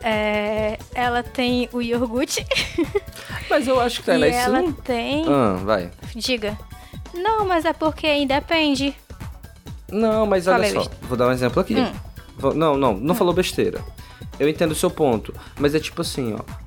É, Ela tem o iogurte Mas eu acho que tá e lá isso ela não... tem. Ah, vai. Diga. Não, mas é porque independe. Não, mas olha Falei só. besteira. Vou dar um exemplo aqui. Hum. Não, não, não falou besteira. Eu entendo o seu ponto, mas é tipo assim, ó.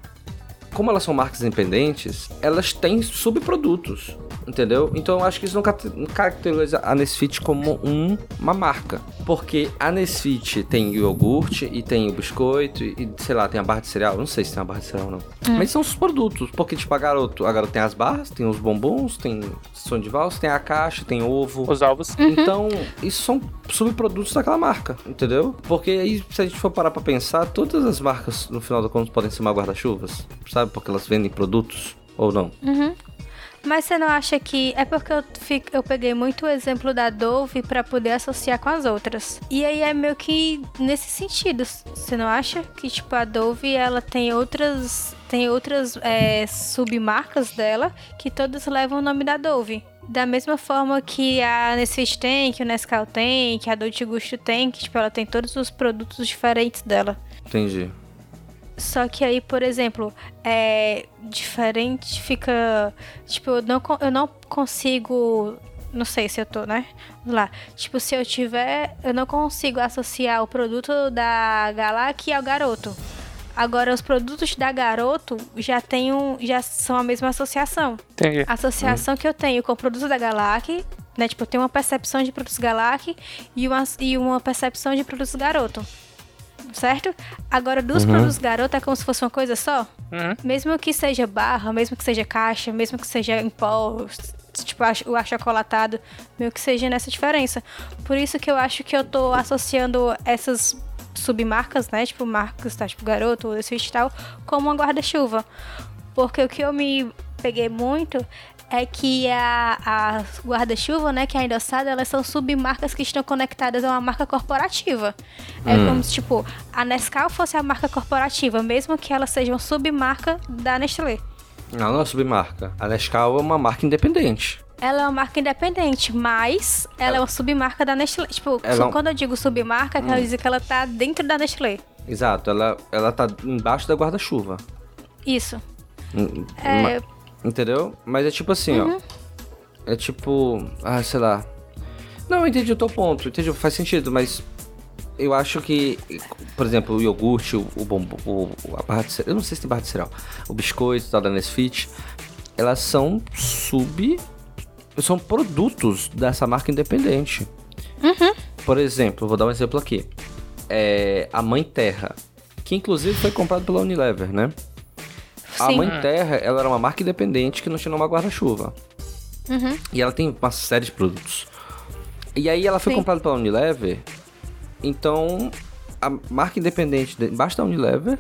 Como elas são marcas independentes, elas têm subprodutos, entendeu? Então eu acho que isso não caracteriza a Nesfit como um- uma marca. Porque a Nesfit tem o iogurte e tem o biscoito e, sei lá, tem a barra de cereal. Não sei se tem a barra de cereal ou não. Mas são os produtos. Porque, tipo, a garoto, a garota tem as barras, tem os bombons, tem som de valsa, tem a caixa, tem ovo. Os ovos. Então, isso são subprodutos daquela marca, entendeu? Porque aí, se a gente for parar pra pensar, todas as marcas, no final das contas, podem ser uma guarda-chuvas, sabe? Porque elas vendem produtos, ou não. Mas você não acha que. É porque eu, fico- eu peguei muito o exemplo da Dove pra poder associar com as outras. E aí é meio que nesse sentido. Você não acha? Que, tipo, a Dove ela tem outras. Tem outras é, submarcas dela que todas levam o nome da Dove. Da mesma forma que a Nesfit tem, que o Nescau tem, que a Dolce Gusto tem, que tipo, ela tem todos os produtos diferentes dela. Entendi. Só que aí, por exemplo, é diferente, fica. Tipo, eu não, eu não consigo. Não sei se eu tô, né? Vamos lá. Tipo, se eu tiver. Eu não consigo associar o produto da Galac ao garoto. Agora, os produtos da garoto já tem um, já são a mesma associação. Entendi. A associação que eu tenho com o produto da Galac, né? Tipo, eu tenho uma percepção de produtos Galac e uma, e uma percepção de produtos garoto. Certo? Agora, dos produtos garoto é como se fosse uma coisa só. Uhum. Mesmo que seja barra, mesmo que seja caixa, mesmo que seja em pó, tipo o achocolatado, meio que seja nessa diferença. Por isso que eu acho que eu tô associando essas submarcas, né? Tipo, marcas, tá? Tipo, garoto, ou esse e tal, como uma guarda-chuva. Porque o que eu me peguei muito é que a, a guarda-chuva, né, que é a endossada, elas são submarcas que estão conectadas a uma marca corporativa. É como se, tipo, a Nescau fosse a marca corporativa, mesmo que ela seja uma submarca da Nestlé. Não, não é submarca. A Nescau é uma marca independente. Ela é uma marca independente, mas ela é uma submarca da Nestlé. Tipo, Ela é quando eu digo submarca, quer dizer que ela tá dentro da Nestlé. Exato, ela, ela tá embaixo da guarda-chuva. Isso. Hum, É, ma- Entendeu? Mas é tipo assim, ó. É tipo. Ah, sei lá. Não, eu entendi o teu ponto, entendi, faz sentido, mas eu acho que, por exemplo, o iogurte, o, o bombom, o, a barra de cereal, eu não sei se tem barra de cereal, o biscoito tal da Nesfit, elas são sub. são produtos dessa marca independente. Por exemplo, vou dar um exemplo aqui. É a Mãe Terra, que inclusive foi comprada pela Unilever, né? A sim. Mãe Terra, ela era uma marca independente que não tinha uma guarda-chuva. Uhum. E ela tem uma série de produtos. E aí ela foi Sim. comprada pela Unilever. Então, a marca independente de- embaixo da Unilever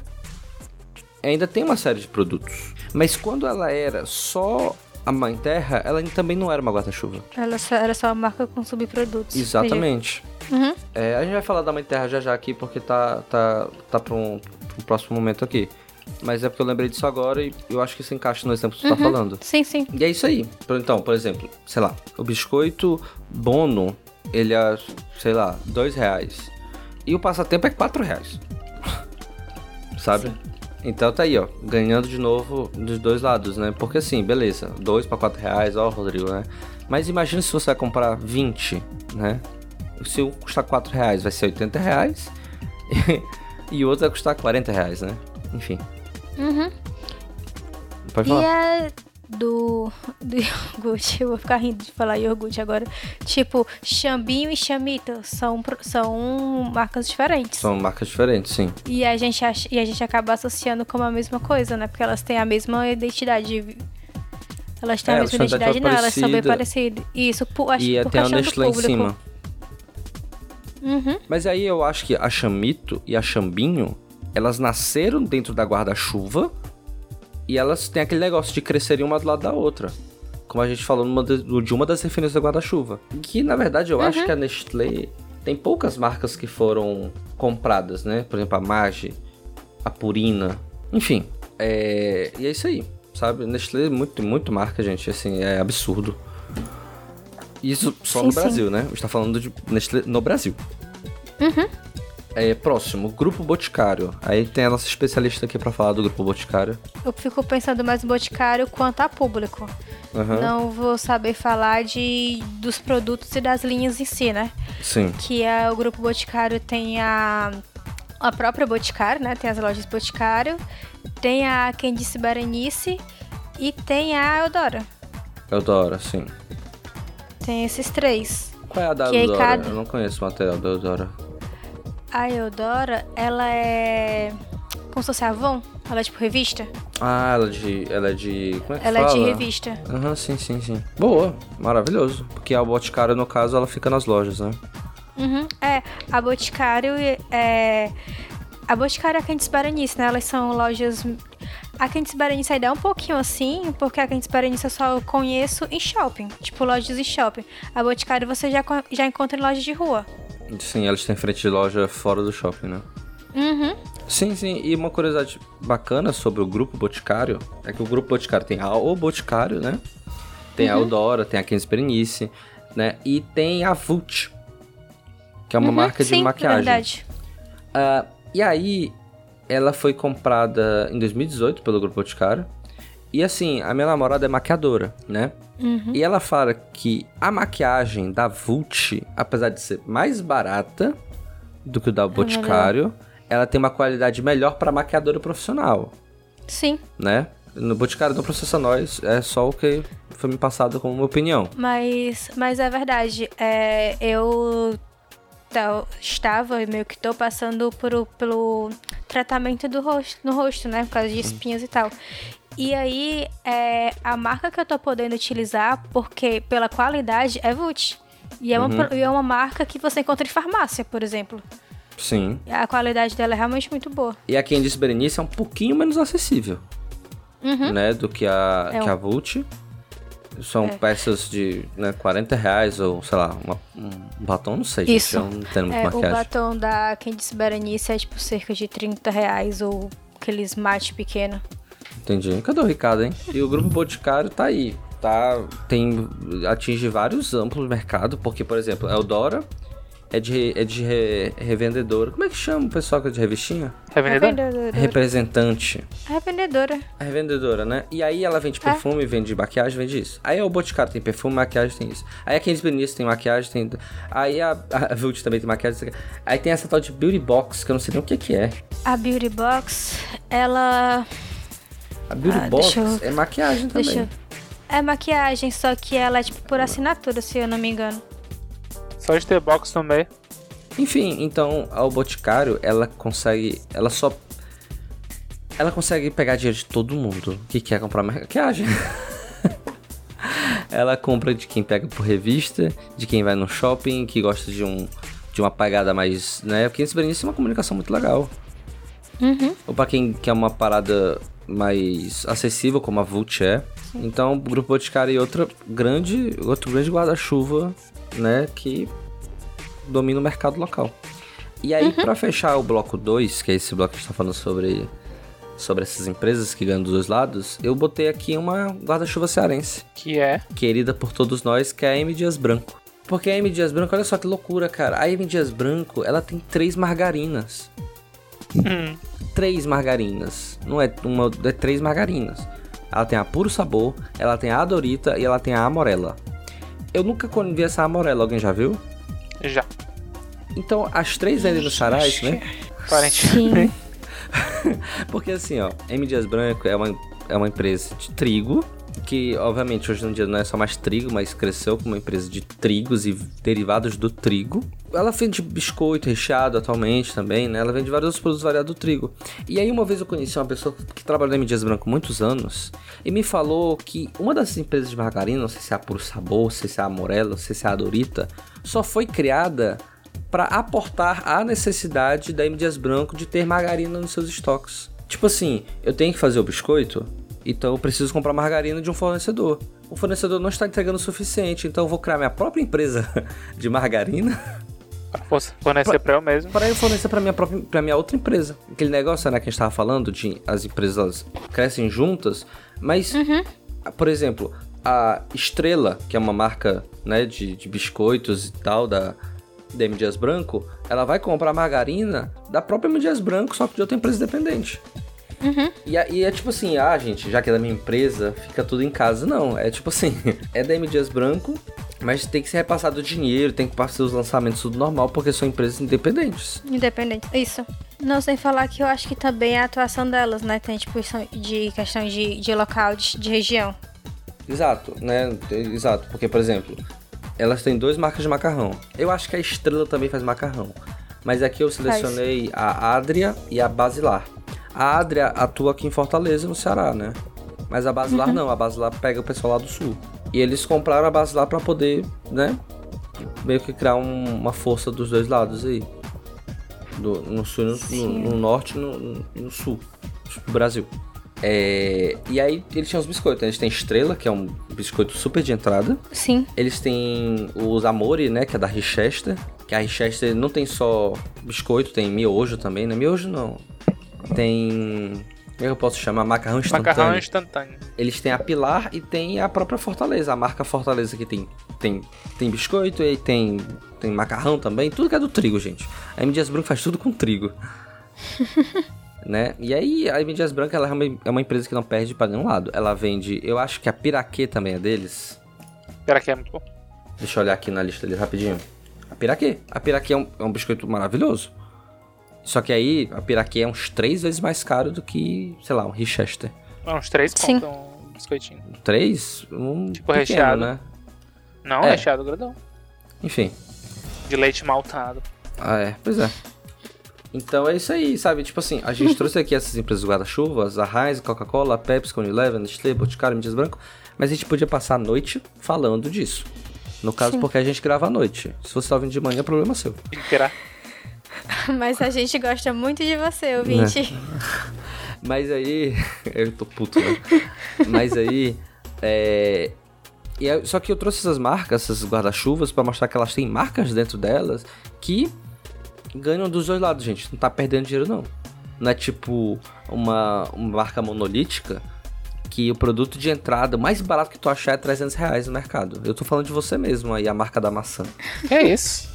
ainda tem uma série de produtos. Mas quando ela era só a Mãe Terra, ela também não era uma guarda-chuva. Ela só, era só uma marca com subprodutos. Exatamente. Uhum. É, a gente vai falar da Mãe Terra já já aqui, porque tá, tá, tá para um, pra um próximo momento aqui. Mas é porque eu lembrei disso agora e eu acho que isso encaixa no exemplo que você tá falando. Sim, sim. E é isso aí. Então, por exemplo, sei lá, o biscoito Bono, ele é, sei lá, dois reais. E o passatempo é quatro reais. Sabe? Então tá aí, ó, ganhando de novo dos dois lados, né? Porque assim, beleza, dois pra quatro reais, ó, Rodrigo, né? Mas imagina se você vai comprar 20, né? Se um custar 4 reais, vai ser 80 reais. e o outro vai custar 40 reais, né? Enfim. Uhum. Pode E falar. é do, do iogurte, eu vou ficar rindo de falar iogurte agora. Tipo, Xambinho e Chamito são, são marcas diferentes. São marcas diferentes, sim. E a, gente acha, e a gente acaba associando como a mesma coisa, né? Porque elas têm a mesma identidade. Elas têm É, a mesma identidade, não, elas são bem parecida. parecidas. Isso, pu- acho E que é, por tem a Nestlé em cima. Uhum. Mas aí eu acho que a Chamito e a Chambinho, elas nasceram dentro da guarda-chuva e elas têm aquele negócio de crescerem uma do lado da outra. Como a gente falou numa de, de uma das referências da guarda-chuva. Que na verdade eu acho que a Nestlé tem poucas marcas que foram compradas, né? Por exemplo, a Magi, a Purina, enfim. É... E é isso aí, sabe? Nestlé é muito, muito marca, gente. Assim, é absurdo. Isso só Sim, no sim. Brasil, né? A gente tá falando de Nestlé no Brasil. É, próximo, Grupo Boticário. Aí tem a nossa especialista aqui pra falar do Grupo Boticário. Eu fico pensando mais no Boticário quanto a público. Aham. Não vou saber falar de, dos produtos e das linhas em si, né? Sim. Que é o grupo Boticário tem a, a própria Boticário, né? Tem as lojas Boticário, tem a Quem Disse Berenice e tem a Eudora. Eudora, sim. Tem esses três. Qual é a da Eudora? cada- Eu não conheço o material da Eudora. A Eudora, ela é. Como se fosse a Avon? Ela é tipo revista? Ah, ela é de. Ela é de. Como é que Ela fala? é de revista. Aham, sim, sim, sim. Boa, maravilhoso. Porque a Boticário, no caso, ela fica nas lojas, né? Uhum. É, a Boticário é. A Boticário e a Quentes Berenice, né? Elas são lojas. A Quentes Berenice ainda é um pouquinho assim, porque a Quentes Berenice eu só conheço em shopping. Tipo, lojas em shopping. A Boticário você já, já encontra em lojas de rua. Sim, elas têm frente de loja fora do shopping, né? Uhum. Sim, sim. E uma curiosidade bacana sobre o Grupo Boticário é que o Grupo Boticário tem a O Boticário, né? Tem a Eudora, tem a Quinze Berenice, né? E tem a Vult, que é uma Uhum, marca de sim, maquiagem. É verdade. Ah, e aí, ela foi comprada em 2018 pelo Grupo Boticário. E assim, a minha namorada é maquiadora, né? Uhum. E ela fala que a maquiagem da Vult, apesar de ser mais barata do que o da Boticário, ela tem uma qualidade melhor para maquiadora profissional, Sim, né? No Boticário não processa nós, é só o que foi me passado como uma opinião. mas, mas é verdade. É, eu estava e meio que tô passando por, pelo tratamento do rosto, no rosto, né? Por causa de espinhas e tal. E aí, é, a marca que eu tô podendo utilizar, porque pela qualidade, é Vult. E é, uma, pro- e é uma marca que você encontra em farmácia, por exemplo. Sim. A qualidade dela é realmente muito boa. E a Candice Berenice é um pouquinho menos acessível, Uhum. né? Do que a, É que um- a Vult. São É. peças de né, 40 reais ou, sei lá, uma- um batom, não sei, gente. Isso. Eu não muito É, o maquiagem. batom da Candice Berenice é tipo cerca de 30 reais ou aqueles mate pequeno. Entendi. Cadê o Ricardo, hein? E o Grupo Boticário tá aí. Tá, tem, atinge vários amplos mercados, porque, por exemplo, Eudora é de, é de re- revendedora. Como é que chama o pessoal que é de revistinha? Revendedor? Revendedora. Representante. Revendedora. A revendedora, né? E aí ela vende É. perfume, vende maquiagem, vende isso. Aí o Boticário tem perfume, maquiagem, tem isso. Aí a Candice Berenice tem maquiagem, tem... Aí a, a Vult também tem maquiagem. Aí tem essa tal de Beauty Box, que eu não sei nem o que que é. A Beauty Box, ela. A Beauty Ah, Box eu- é maquiagem também. Deixa eu. É maquiagem, só que ela é tipo por assinatura, se eu não me engano. Só de ter box no meio. Enfim, então a O Boticário, ela consegue. Ela só. Ela consegue pegar dinheiro de todo mundo que quer comprar maquiagem. ela compra de quem pega por revista, de quem vai no shopping, que gosta de um de uma pegada mais, né? Porque esse Berenice é uma comunicação muito legal. Uhum. Ou pra quem quer uma parada mais acessível, como a Vult é. Então, o Grupo Boticário e outra grande, outro grande guarda-chuva, né, que domina o mercado local. E aí, pra fechar o bloco 2, que é esse bloco que a gente tá falando sobre, sobre essas empresas que ganham dos dois lados, eu botei aqui uma guarda-chuva cearense, Que é. querida por todos nós, que é a M Dias Branco. Porque a M Dias Branco, olha só que loucura, cara. A M Dias Branco, ela tem três margarinas Hum. três margarinas. Não é uma, é três margarinas. Ela tem a Puro Sabor, ela tem a Adorita e ela tem a Amorella. Eu nunca vi essa Amorella, alguém já viu? Já. Então, as três vendem no Sarais, né? Aparentemente. Porque assim, ó, M. Dias Branco é uma, é uma empresa de trigo, que obviamente hoje em dia não é só mais trigo, mas cresceu como uma empresa de trigos e derivados do trigo. Ela vende biscoito recheado atualmente também, né? Ela vende vários outros produtos variados do trigo. E aí uma vez eu conheci uma pessoa que trabalhou na. Dias Branco muitos anos e me falou que uma das empresas de margarina, não sei se é a Puro Sabor, se é a Morella, se é a Dorita, só foi criada para aportar a necessidade da M. Branco de ter margarina nos seus estoques. Tipo assim, eu tenho que fazer o biscoito, então eu preciso comprar margarina de um fornecedor. O fornecedor não está entregando o suficiente, então eu vou criar minha própria empresa de margarina. Pra fornecer para eu mesmo. Para eu fornecer para minha própria, para minha outra empresa. Aquele negócio, né, que a gente estava falando de as empresas crescem juntas, mas, Uhum. por exemplo, a Estrela, que é uma marca, né, de, de biscoitos e tal da da M. Dias Branco, ela vai comprar margarina da própria M. Dias Branco, só que de outra empresa independente. E, a- e é tipo assim, ah, gente, já que é da minha empresa, fica tudo em casa. Não, é tipo assim, é da M. Dias Branco, mas tem que ser repassado o dinheiro, tem que passar os lançamentos tudo normal, porque são empresas independentes. Independente. Isso. Não sem falar que eu acho que também a atuação delas, né? Tem tipo de questão de, de local, de, de região. Exato, né? Exato, porque, por exemplo, elas têm duas marcas de macarrão. Eu acho que a Estrela também faz macarrão. Mas aqui eu selecionei a Adria e a Basilar. A Adria atua aqui em Fortaleza, no Ceará, né? Mas a Basilar não, a Basilar pega o pessoal lá do sul. E eles compraram a Basilar pra poder, né? Meio que criar um- uma força dos dois lados aí. Do- no sul, no, no- no norte e no, no- no sul do Brasil. É, e aí eles tinham os biscoitos. Eles têm Estrela, que é um biscoito super de entrada. Sim. Eles têm os Amore, né? Que é da Richester. Que a Richester não tem só biscoito, tem miojo também, né? Miojo não. Tem. Como é que eu posso chamar? Macarrão instantâneo. Macarrão instantâneo. Eles têm a Pilar e tem a própria Fortaleza. A marca Fortaleza que tem, tem, tem biscoito e tem, tem macarrão também. Tudo que é do trigo, gente. A M. Dias Branco faz tudo com trigo. né? E aí, a M. Dias Branco ela é, uma, é uma empresa que não perde pra nenhum lado. Ela vende, eu acho que a Piraquê também é deles. Pera que é muito bom. Deixa eu olhar aqui na lista dele rapidinho. A Piraquê. A Piraquê é um, é um biscoito maravilhoso. Só que aí, a Piraquê é uns três vezes mais caro do que, sei lá, um Richester. É Uns três Sim. contam um biscoitinho. Três? Um Tipo pequeno, recheado. né? Não, É. recheado grandão. Enfim. De leite maltado. Ah, é. Pois é. Então é isso aí, sabe? Tipo assim, a gente trouxe aqui essas empresas guarda-chuvas, a Heinz, a Coca-Cola, a Pepsi, Unilever, a Nestlé, Boticário, Mídias Branco, mas a gente podia passar a noite falando disso. No caso, Sim. porque a gente grava à noite. Se você tá ouvindo de manhã, é problema seu. Tirar. Mas a gente gosta muito de você, ouvinte. Mas aí. eu tô puto, né? Mas aí. É. E aí- só que eu trouxe essas marcas, essas guarda-chuvas, pra mostrar que elas têm marcas dentro delas que ganham dos dois lados, gente. Não tá perdendo dinheiro, não. Não é tipo uma, uma marca monolítica que o produto de entrada mais barato que tu achar é 300 reais no mercado. Eu tô falando de você mesmo aí, a marca da maçã. É isso?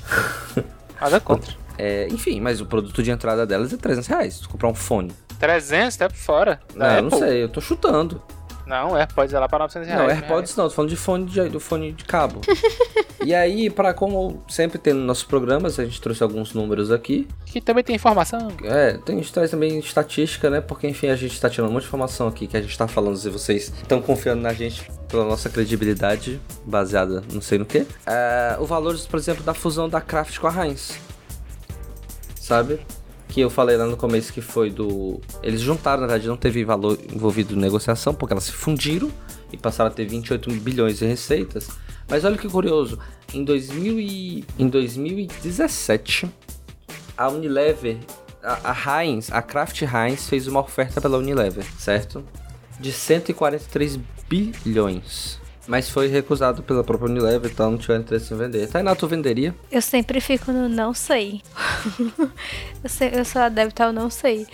Nada contra. É, enfim, mas o produto de entrada delas é 300 reais. Se comprar um fone. 300, tá por fora. Não, Da eu não Apple. sei, eu tô chutando. Não, AirPods é lá pra 900 reais. Não, né? AirPods não, tô falando de fone de, do fone de cabo. e aí, para como sempre tem nos nossos programas, a gente trouxe alguns números aqui. Que também tem informação. É, tem, a gente traz também estatística, né? Porque enfim, a gente tá tirando muita informação aqui que a gente tá falando e vocês estão confiando na gente pela nossa credibilidade, baseada não sei no que. É, o valor, por exemplo, da fusão da Kraft com a Heinz. Sabe? Que eu falei lá no começo que foi do. Eles juntaram, na verdade, não teve valor envolvido em negociação, porque elas se fundiram e passaram a ter 28 bilhões de receitas. Mas olha que curioso, em, 2000 e... em 2017, a Unilever, a, a Heinz, a Kraft Heinz fez uma oferta pela Unilever, certo? De 143 bilhões. Mas foi recusado pela própria Unilever e tal, não tiveram interesse em vender. Tainá, tu venderia? Eu sempre fico no não sei. eu, sei eu sou adepta ao não sei.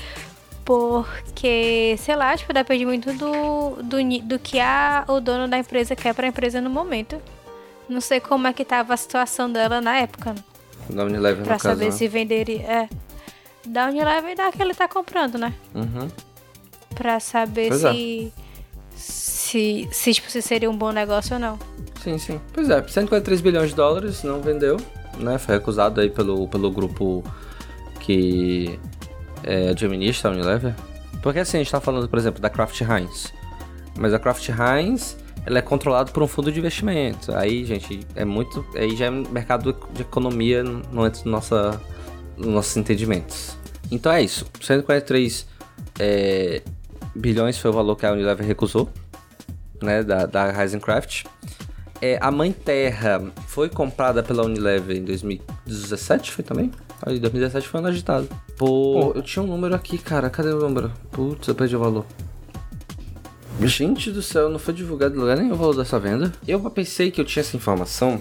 Porque, sei lá, tipo, depende muito do, do, do que a, o dono da empresa quer pra empresa no momento. Não sei como é que tava a situação dela na época. Da Unilever, Pra no saber né? se venderia. É. Da Unilever e da que ele tá comprando, né? Uhum. Pra saber Pois é. Se, se. Tipo, se seria um bom negócio ou não. Sim, sim. Pois é, 143 bilhões de dólares, não vendeu, né? Foi recusado aí pelo, pelo grupo que é, administra a Unilever. Porque assim, a gente tá falando, por exemplo, da Kraft Heinz. Mas a Kraft Heinz, ela é controlada por um fundo de investimento. Aí, gente, é muito... Aí já é mercado de economia, não entra no nossa, nos nossos entendimentos. Então é isso. 143 é, bilhões foi o valor que a Unilever recusou, né, da, da Heisencraft. É, a Mãe Terra foi comprada pela Unilever em 2017, foi também? Aí, 2017 foi um ano agitado. Pô, eu tinha um número aqui, cara. Cadê o número? Putz, eu perdi o valor. Gente do céu, não foi divulgado em lugar nenhum o valor dessa venda. Eu pensei que eu tinha essa informação.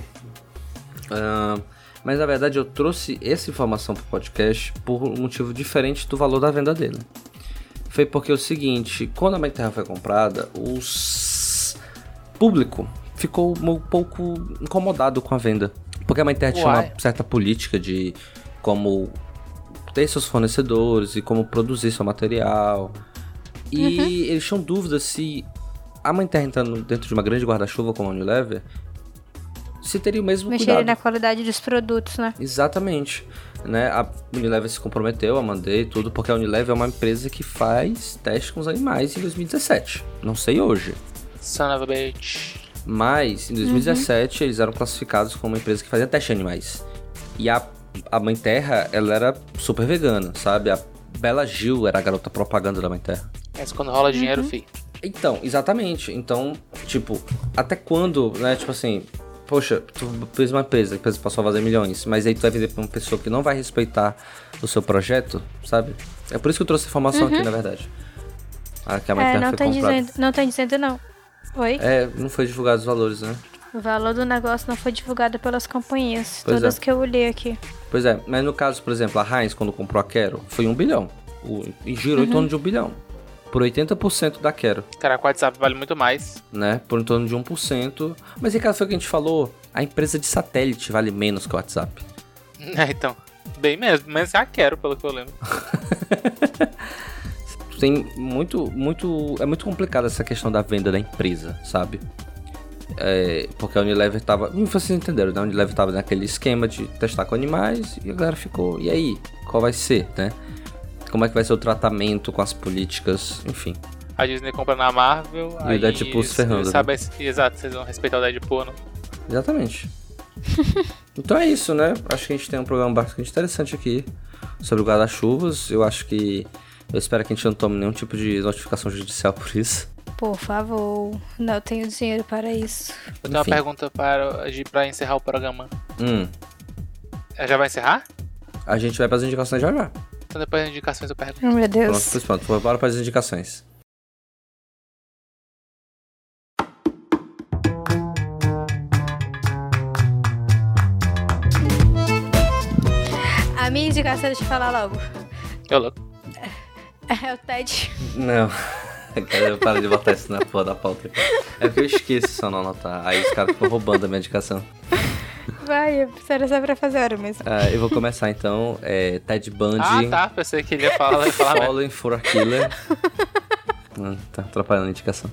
Uh, mas na verdade eu trouxe essa informação pro podcast por um motivo diferente do valor da venda dele. Foi porque é o seguinte, quando a Mãe Terra foi comprada, o público ficou um pouco incomodado com a venda. Porque a Mãe Terra tinha uma certa política de como ter seus fornecedores e como produzir seu material. E uhum. eles tinham dúvidas se a Mãe Terra entrando dentro de uma grande guarda-chuva como a Unilever, se teria o mesmo Mexer cuidado. na qualidade dos produtos, né? Exatamente. Né? A Unilever se comprometeu a mandar tudo, porque a Unilever é uma empresa que faz teste com os animais em 2017. Não sei hoje. Son of a bitch. Mas, em 2017, uhum. eles eram classificados como uma empresa que fazia teste em animais. E a, a Mãe Terra, ela era super vegana, sabe? A Bela Gil era a garota propaganda da Mãe Terra. Mas quando rola dinheiro, uhum. fi. Então, exatamente. Então, tipo, até quando, né? Tipo assim, poxa, tu fez uma empresa, a empresa passou a fazer milhões, mas aí tu vai vender pra uma pessoa que não vai respeitar o seu projeto, sabe? É por isso que eu trouxe informação uhum. aqui, na verdade. Ah, que a é, não comprada. Dizendo, não tô dizendo não. Oi? É, não foi divulgado os valores, né? O valor do negócio não foi divulgado pelas companhias, pois todas é. que eu olhei aqui. Pois é, mas no caso, por exemplo, a Heinz, quando comprou a Quero, foi um bilhão. O, e girou uhum. em torno de um bilhão. Por 80% da Quero. Cara, o WhatsApp vale muito mais. Né? Por em torno de 1%. Mas, Ricardo, foi o que a gente falou. A empresa de satélite vale menos que o WhatsApp. É, então. Bem mesmo. Mas já quero, pelo que eu lembro. tem muito, muito. É muito complicado essa questão da venda da empresa, sabe? É, porque a Unilever tava. Vocês entenderam, né? A Unilever tava naquele esquema de testar com animais e a galera ficou. E aí? Qual vai ser, né? Como é que vai ser o tratamento com as políticas, enfim. A Disney compra na Marvel. E aí, o Deadpool se ferrando. Sabe, né? Exato, vocês vão respeitar o Deadpool, não? Exatamente. então é isso, né? Acho que a gente tem um programa bastante interessante aqui sobre o guarda-chuvas. Eu acho que eu espero que a gente não tome nenhum tipo de notificação judicial por isso. Por favor, não tenho dinheiro para isso. Eu tenho Enfim. uma pergunta para, para encerrar o programa. Hum. É, já vai encerrar? A gente vai para as indicações já já. Então depois das indicações eu pergunto. Oh, meu Deus. Pronto, pronto. Vou para as indicações. A minha indicação, deixa eu falar logo. Eu louco. É o TED. Não. Cara, para de botar isso na porra da pauta. É porque eu esqueço só não anotar. Aí os caras ficam roubando a minha indicação. Vai, era só pra fazer hora mesmo. Ah, eu vou começar então. É, Ted Bundy. Ah, tá. Pensei que ele ia falar. Ia falar Fallen for a Killer. Hum, tá atrapalhando a indicação.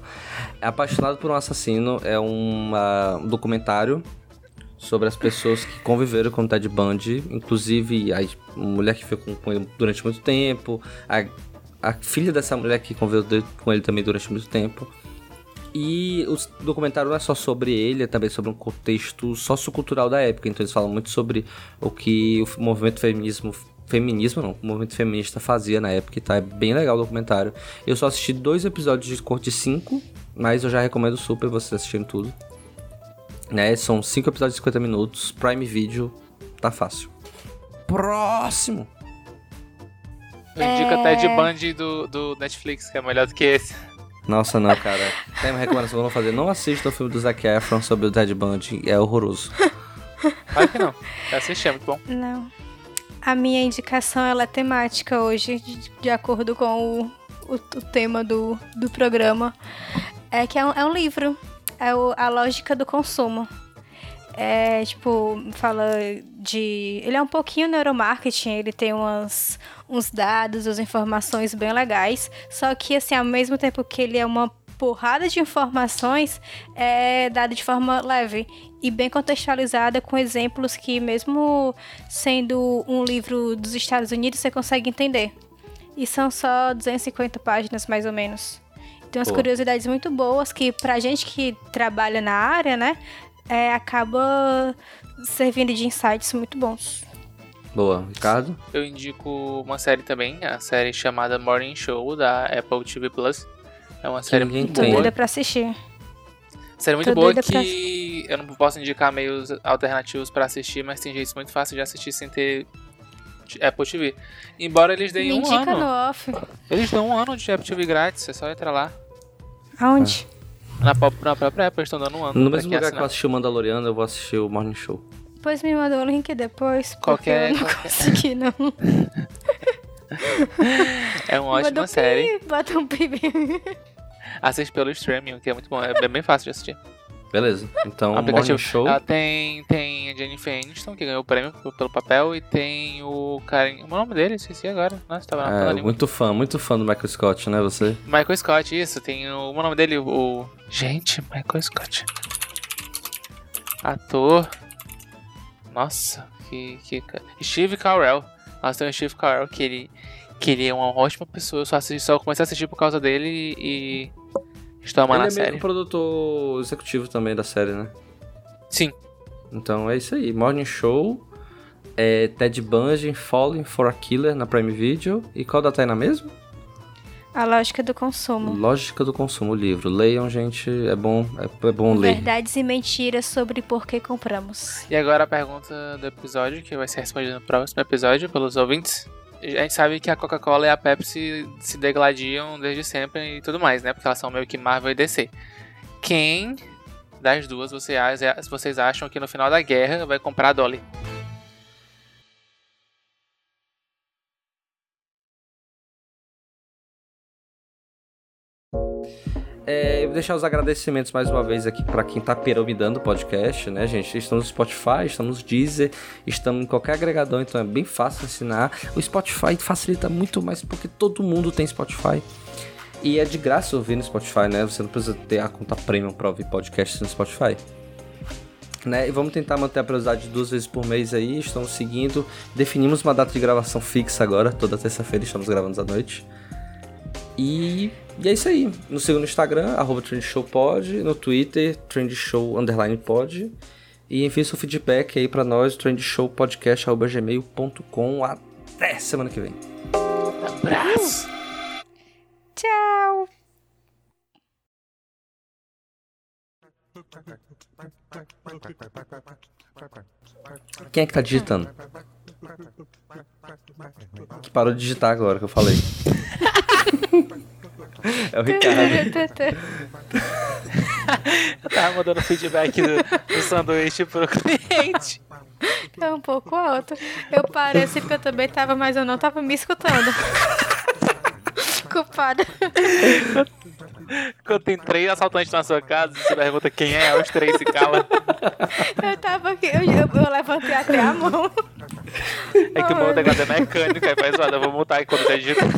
Apaixonado por um Assassino é uma, um documentário sobre as pessoas que conviveram com o Ted Bundy, inclusive a mulher que ficou com ele durante muito tempo, a a filha dessa mulher que conviveu com ele também durante muito tempo. E o documentário não é só sobre ele, é também sobre um contexto sociocultural da época. Então eles falam muito sobre o que o movimento feminismo feminismo não, o movimento feminista fazia na época, tá? É bem legal o documentário. Eu só assisti dois episódios de corte 5, mas eu já recomendo super vocês assistirem tudo. Né? São cinco episódios de 50 minutos, Prime Video, tá fácil. Próximo! Eu indico é... Ted Bundy do, do Netflix, que é melhor do que esse. Nossa, não, cara. Tem uma recomendação que eu vou fazer. Não assista o filme do Zac Efron sobre o Ted Bundy. É horroroso. Claro que não. Eu assisti, é muito bom. Não. A minha indicação, ela é temática hoje, de, de acordo com o, o, o, tema do, do programa. É que é um, é um livro. É o, A Lógica do Consumo. É, tipo, fala de. Ele é um pouquinho neuromarketing, ele tem umas, uns dados, as informações bem legais. Só que, assim, ao mesmo tempo que ele é uma porrada de informações é dada de forma leve e bem contextualizada com exemplos que mesmo sendo um livro dos Estados Unidos você consegue entender. E são só 250 páginas mais ou menos. Tem umas Pô. curiosidades muito boas que pra gente que trabalha na área, né, é, acaba servindo de insights muito bons. Boa. Ricardo? Eu indico uma série também, a série chamada Morning Show, da Apple TV Plus. É uma série ninguém muito tem. boa. doida pra assistir. Série muito Tô boa doida pra- que eu não posso indicar meios alternativos pra assistir, mas tem jeitos muito fáceis de assistir sem ter Apple TV. Embora eles Me deem um indica ano. no off. Eles dão um ano de Apple TV grátis, é só entrar lá. Aonde? Na, na própria Apple eles estão dando um ano. No pra mesmo quem lugar que eu assinar. assisti o Mandaloriano, eu vou assistir o Morning Show. Depois me manda o link depois, porque Qualquer- eu não qualquer- consegui, não. É uma ótima um série. pi, Bota um pi. Assiste pelo streaming, que é muito bom. É bem fácil de assistir. Beleza. Então, O aplicativo. Morning Show. Ela tem, tem a Jennifer Aniston, que ganhou o prêmio pelo papel, e tem o cara. O nome dele, esqueci agora. Nossa, tava na É, ali. muito fã, muito fã do Michael Scott, né, você? Michael Scott, isso. Tem o, o nome dele, o. Gente, Michael Scott. Ator. Nossa, que. que Steve Carell. Nossa, tem o Steve Carell, que ele. Que ele é uma ótima pessoa. Eu só, assisti, só comecei a assistir por causa dele e. Estou amando Ele a é meio série. que produtor executivo também da série, né? Sim. Então é isso aí. Morning Show, é Ted Bundy, Falling for a Killer na Prime Video. E qual data aí na mesma? A lógica do consumo. Lógica do Consumo, o livro. Leiam, gente, é bom, é, é bom ler. Verdades e mentiras sobre por que compramos. E agora a pergunta do episódio, que vai ser respondida no próximo episódio pelos ouvintes. A gente sabe que a Coca-Cola e a Pepsi se degladiam desde sempre e tudo mais, né? Porque elas são meio que Marvel e DC. Quem das duas vocês acham que no final da guerra vai comprar a Dolly? É, deixar os agradecimentos mais uma vez aqui para quem tá piramidando o podcast, né, gente? Estamos no Spotify, estamos no Deezer, estamos em qualquer agregador, então é bem fácil assinar. O Spotify facilita muito mais porque todo mundo tem Spotify. E é de graça ouvir no Spotify, né? Você não precisa ter a conta premium para ouvir podcast no Spotify. Né? E vamos tentar manter a periodicidade de duas vezes por mês aí. Estamos seguindo. Definimos uma data de gravação fixa agora. Toda terça-feira estamos gravando à noite. E, e é isso aí. Nos sigam no Instagram, arroba trendshowpod. No Twitter, trendshow underline pod. E envie seu feedback aí pra nós, trendshowpodcast.gmail.com. Até semana que vem. Abraço! Tchau! Quem é que tá digitando? Que parou de digitar agora que eu falei. é o Ricardo. Eu tava mandando feedback do, do sanduíche pro cliente. É um pouco alto. Eu pareci porque eu também tava, mas eu não tava me escutando. Culpada. Quando tem três assaltantes na sua casa, você pergunta quem é, os três se calam. Eu tava aqui, eu, eu, eu levantei até a mão. É que o meu negócio é mecânico, aí faz zoada. Eu vou montar aí quando tá digitando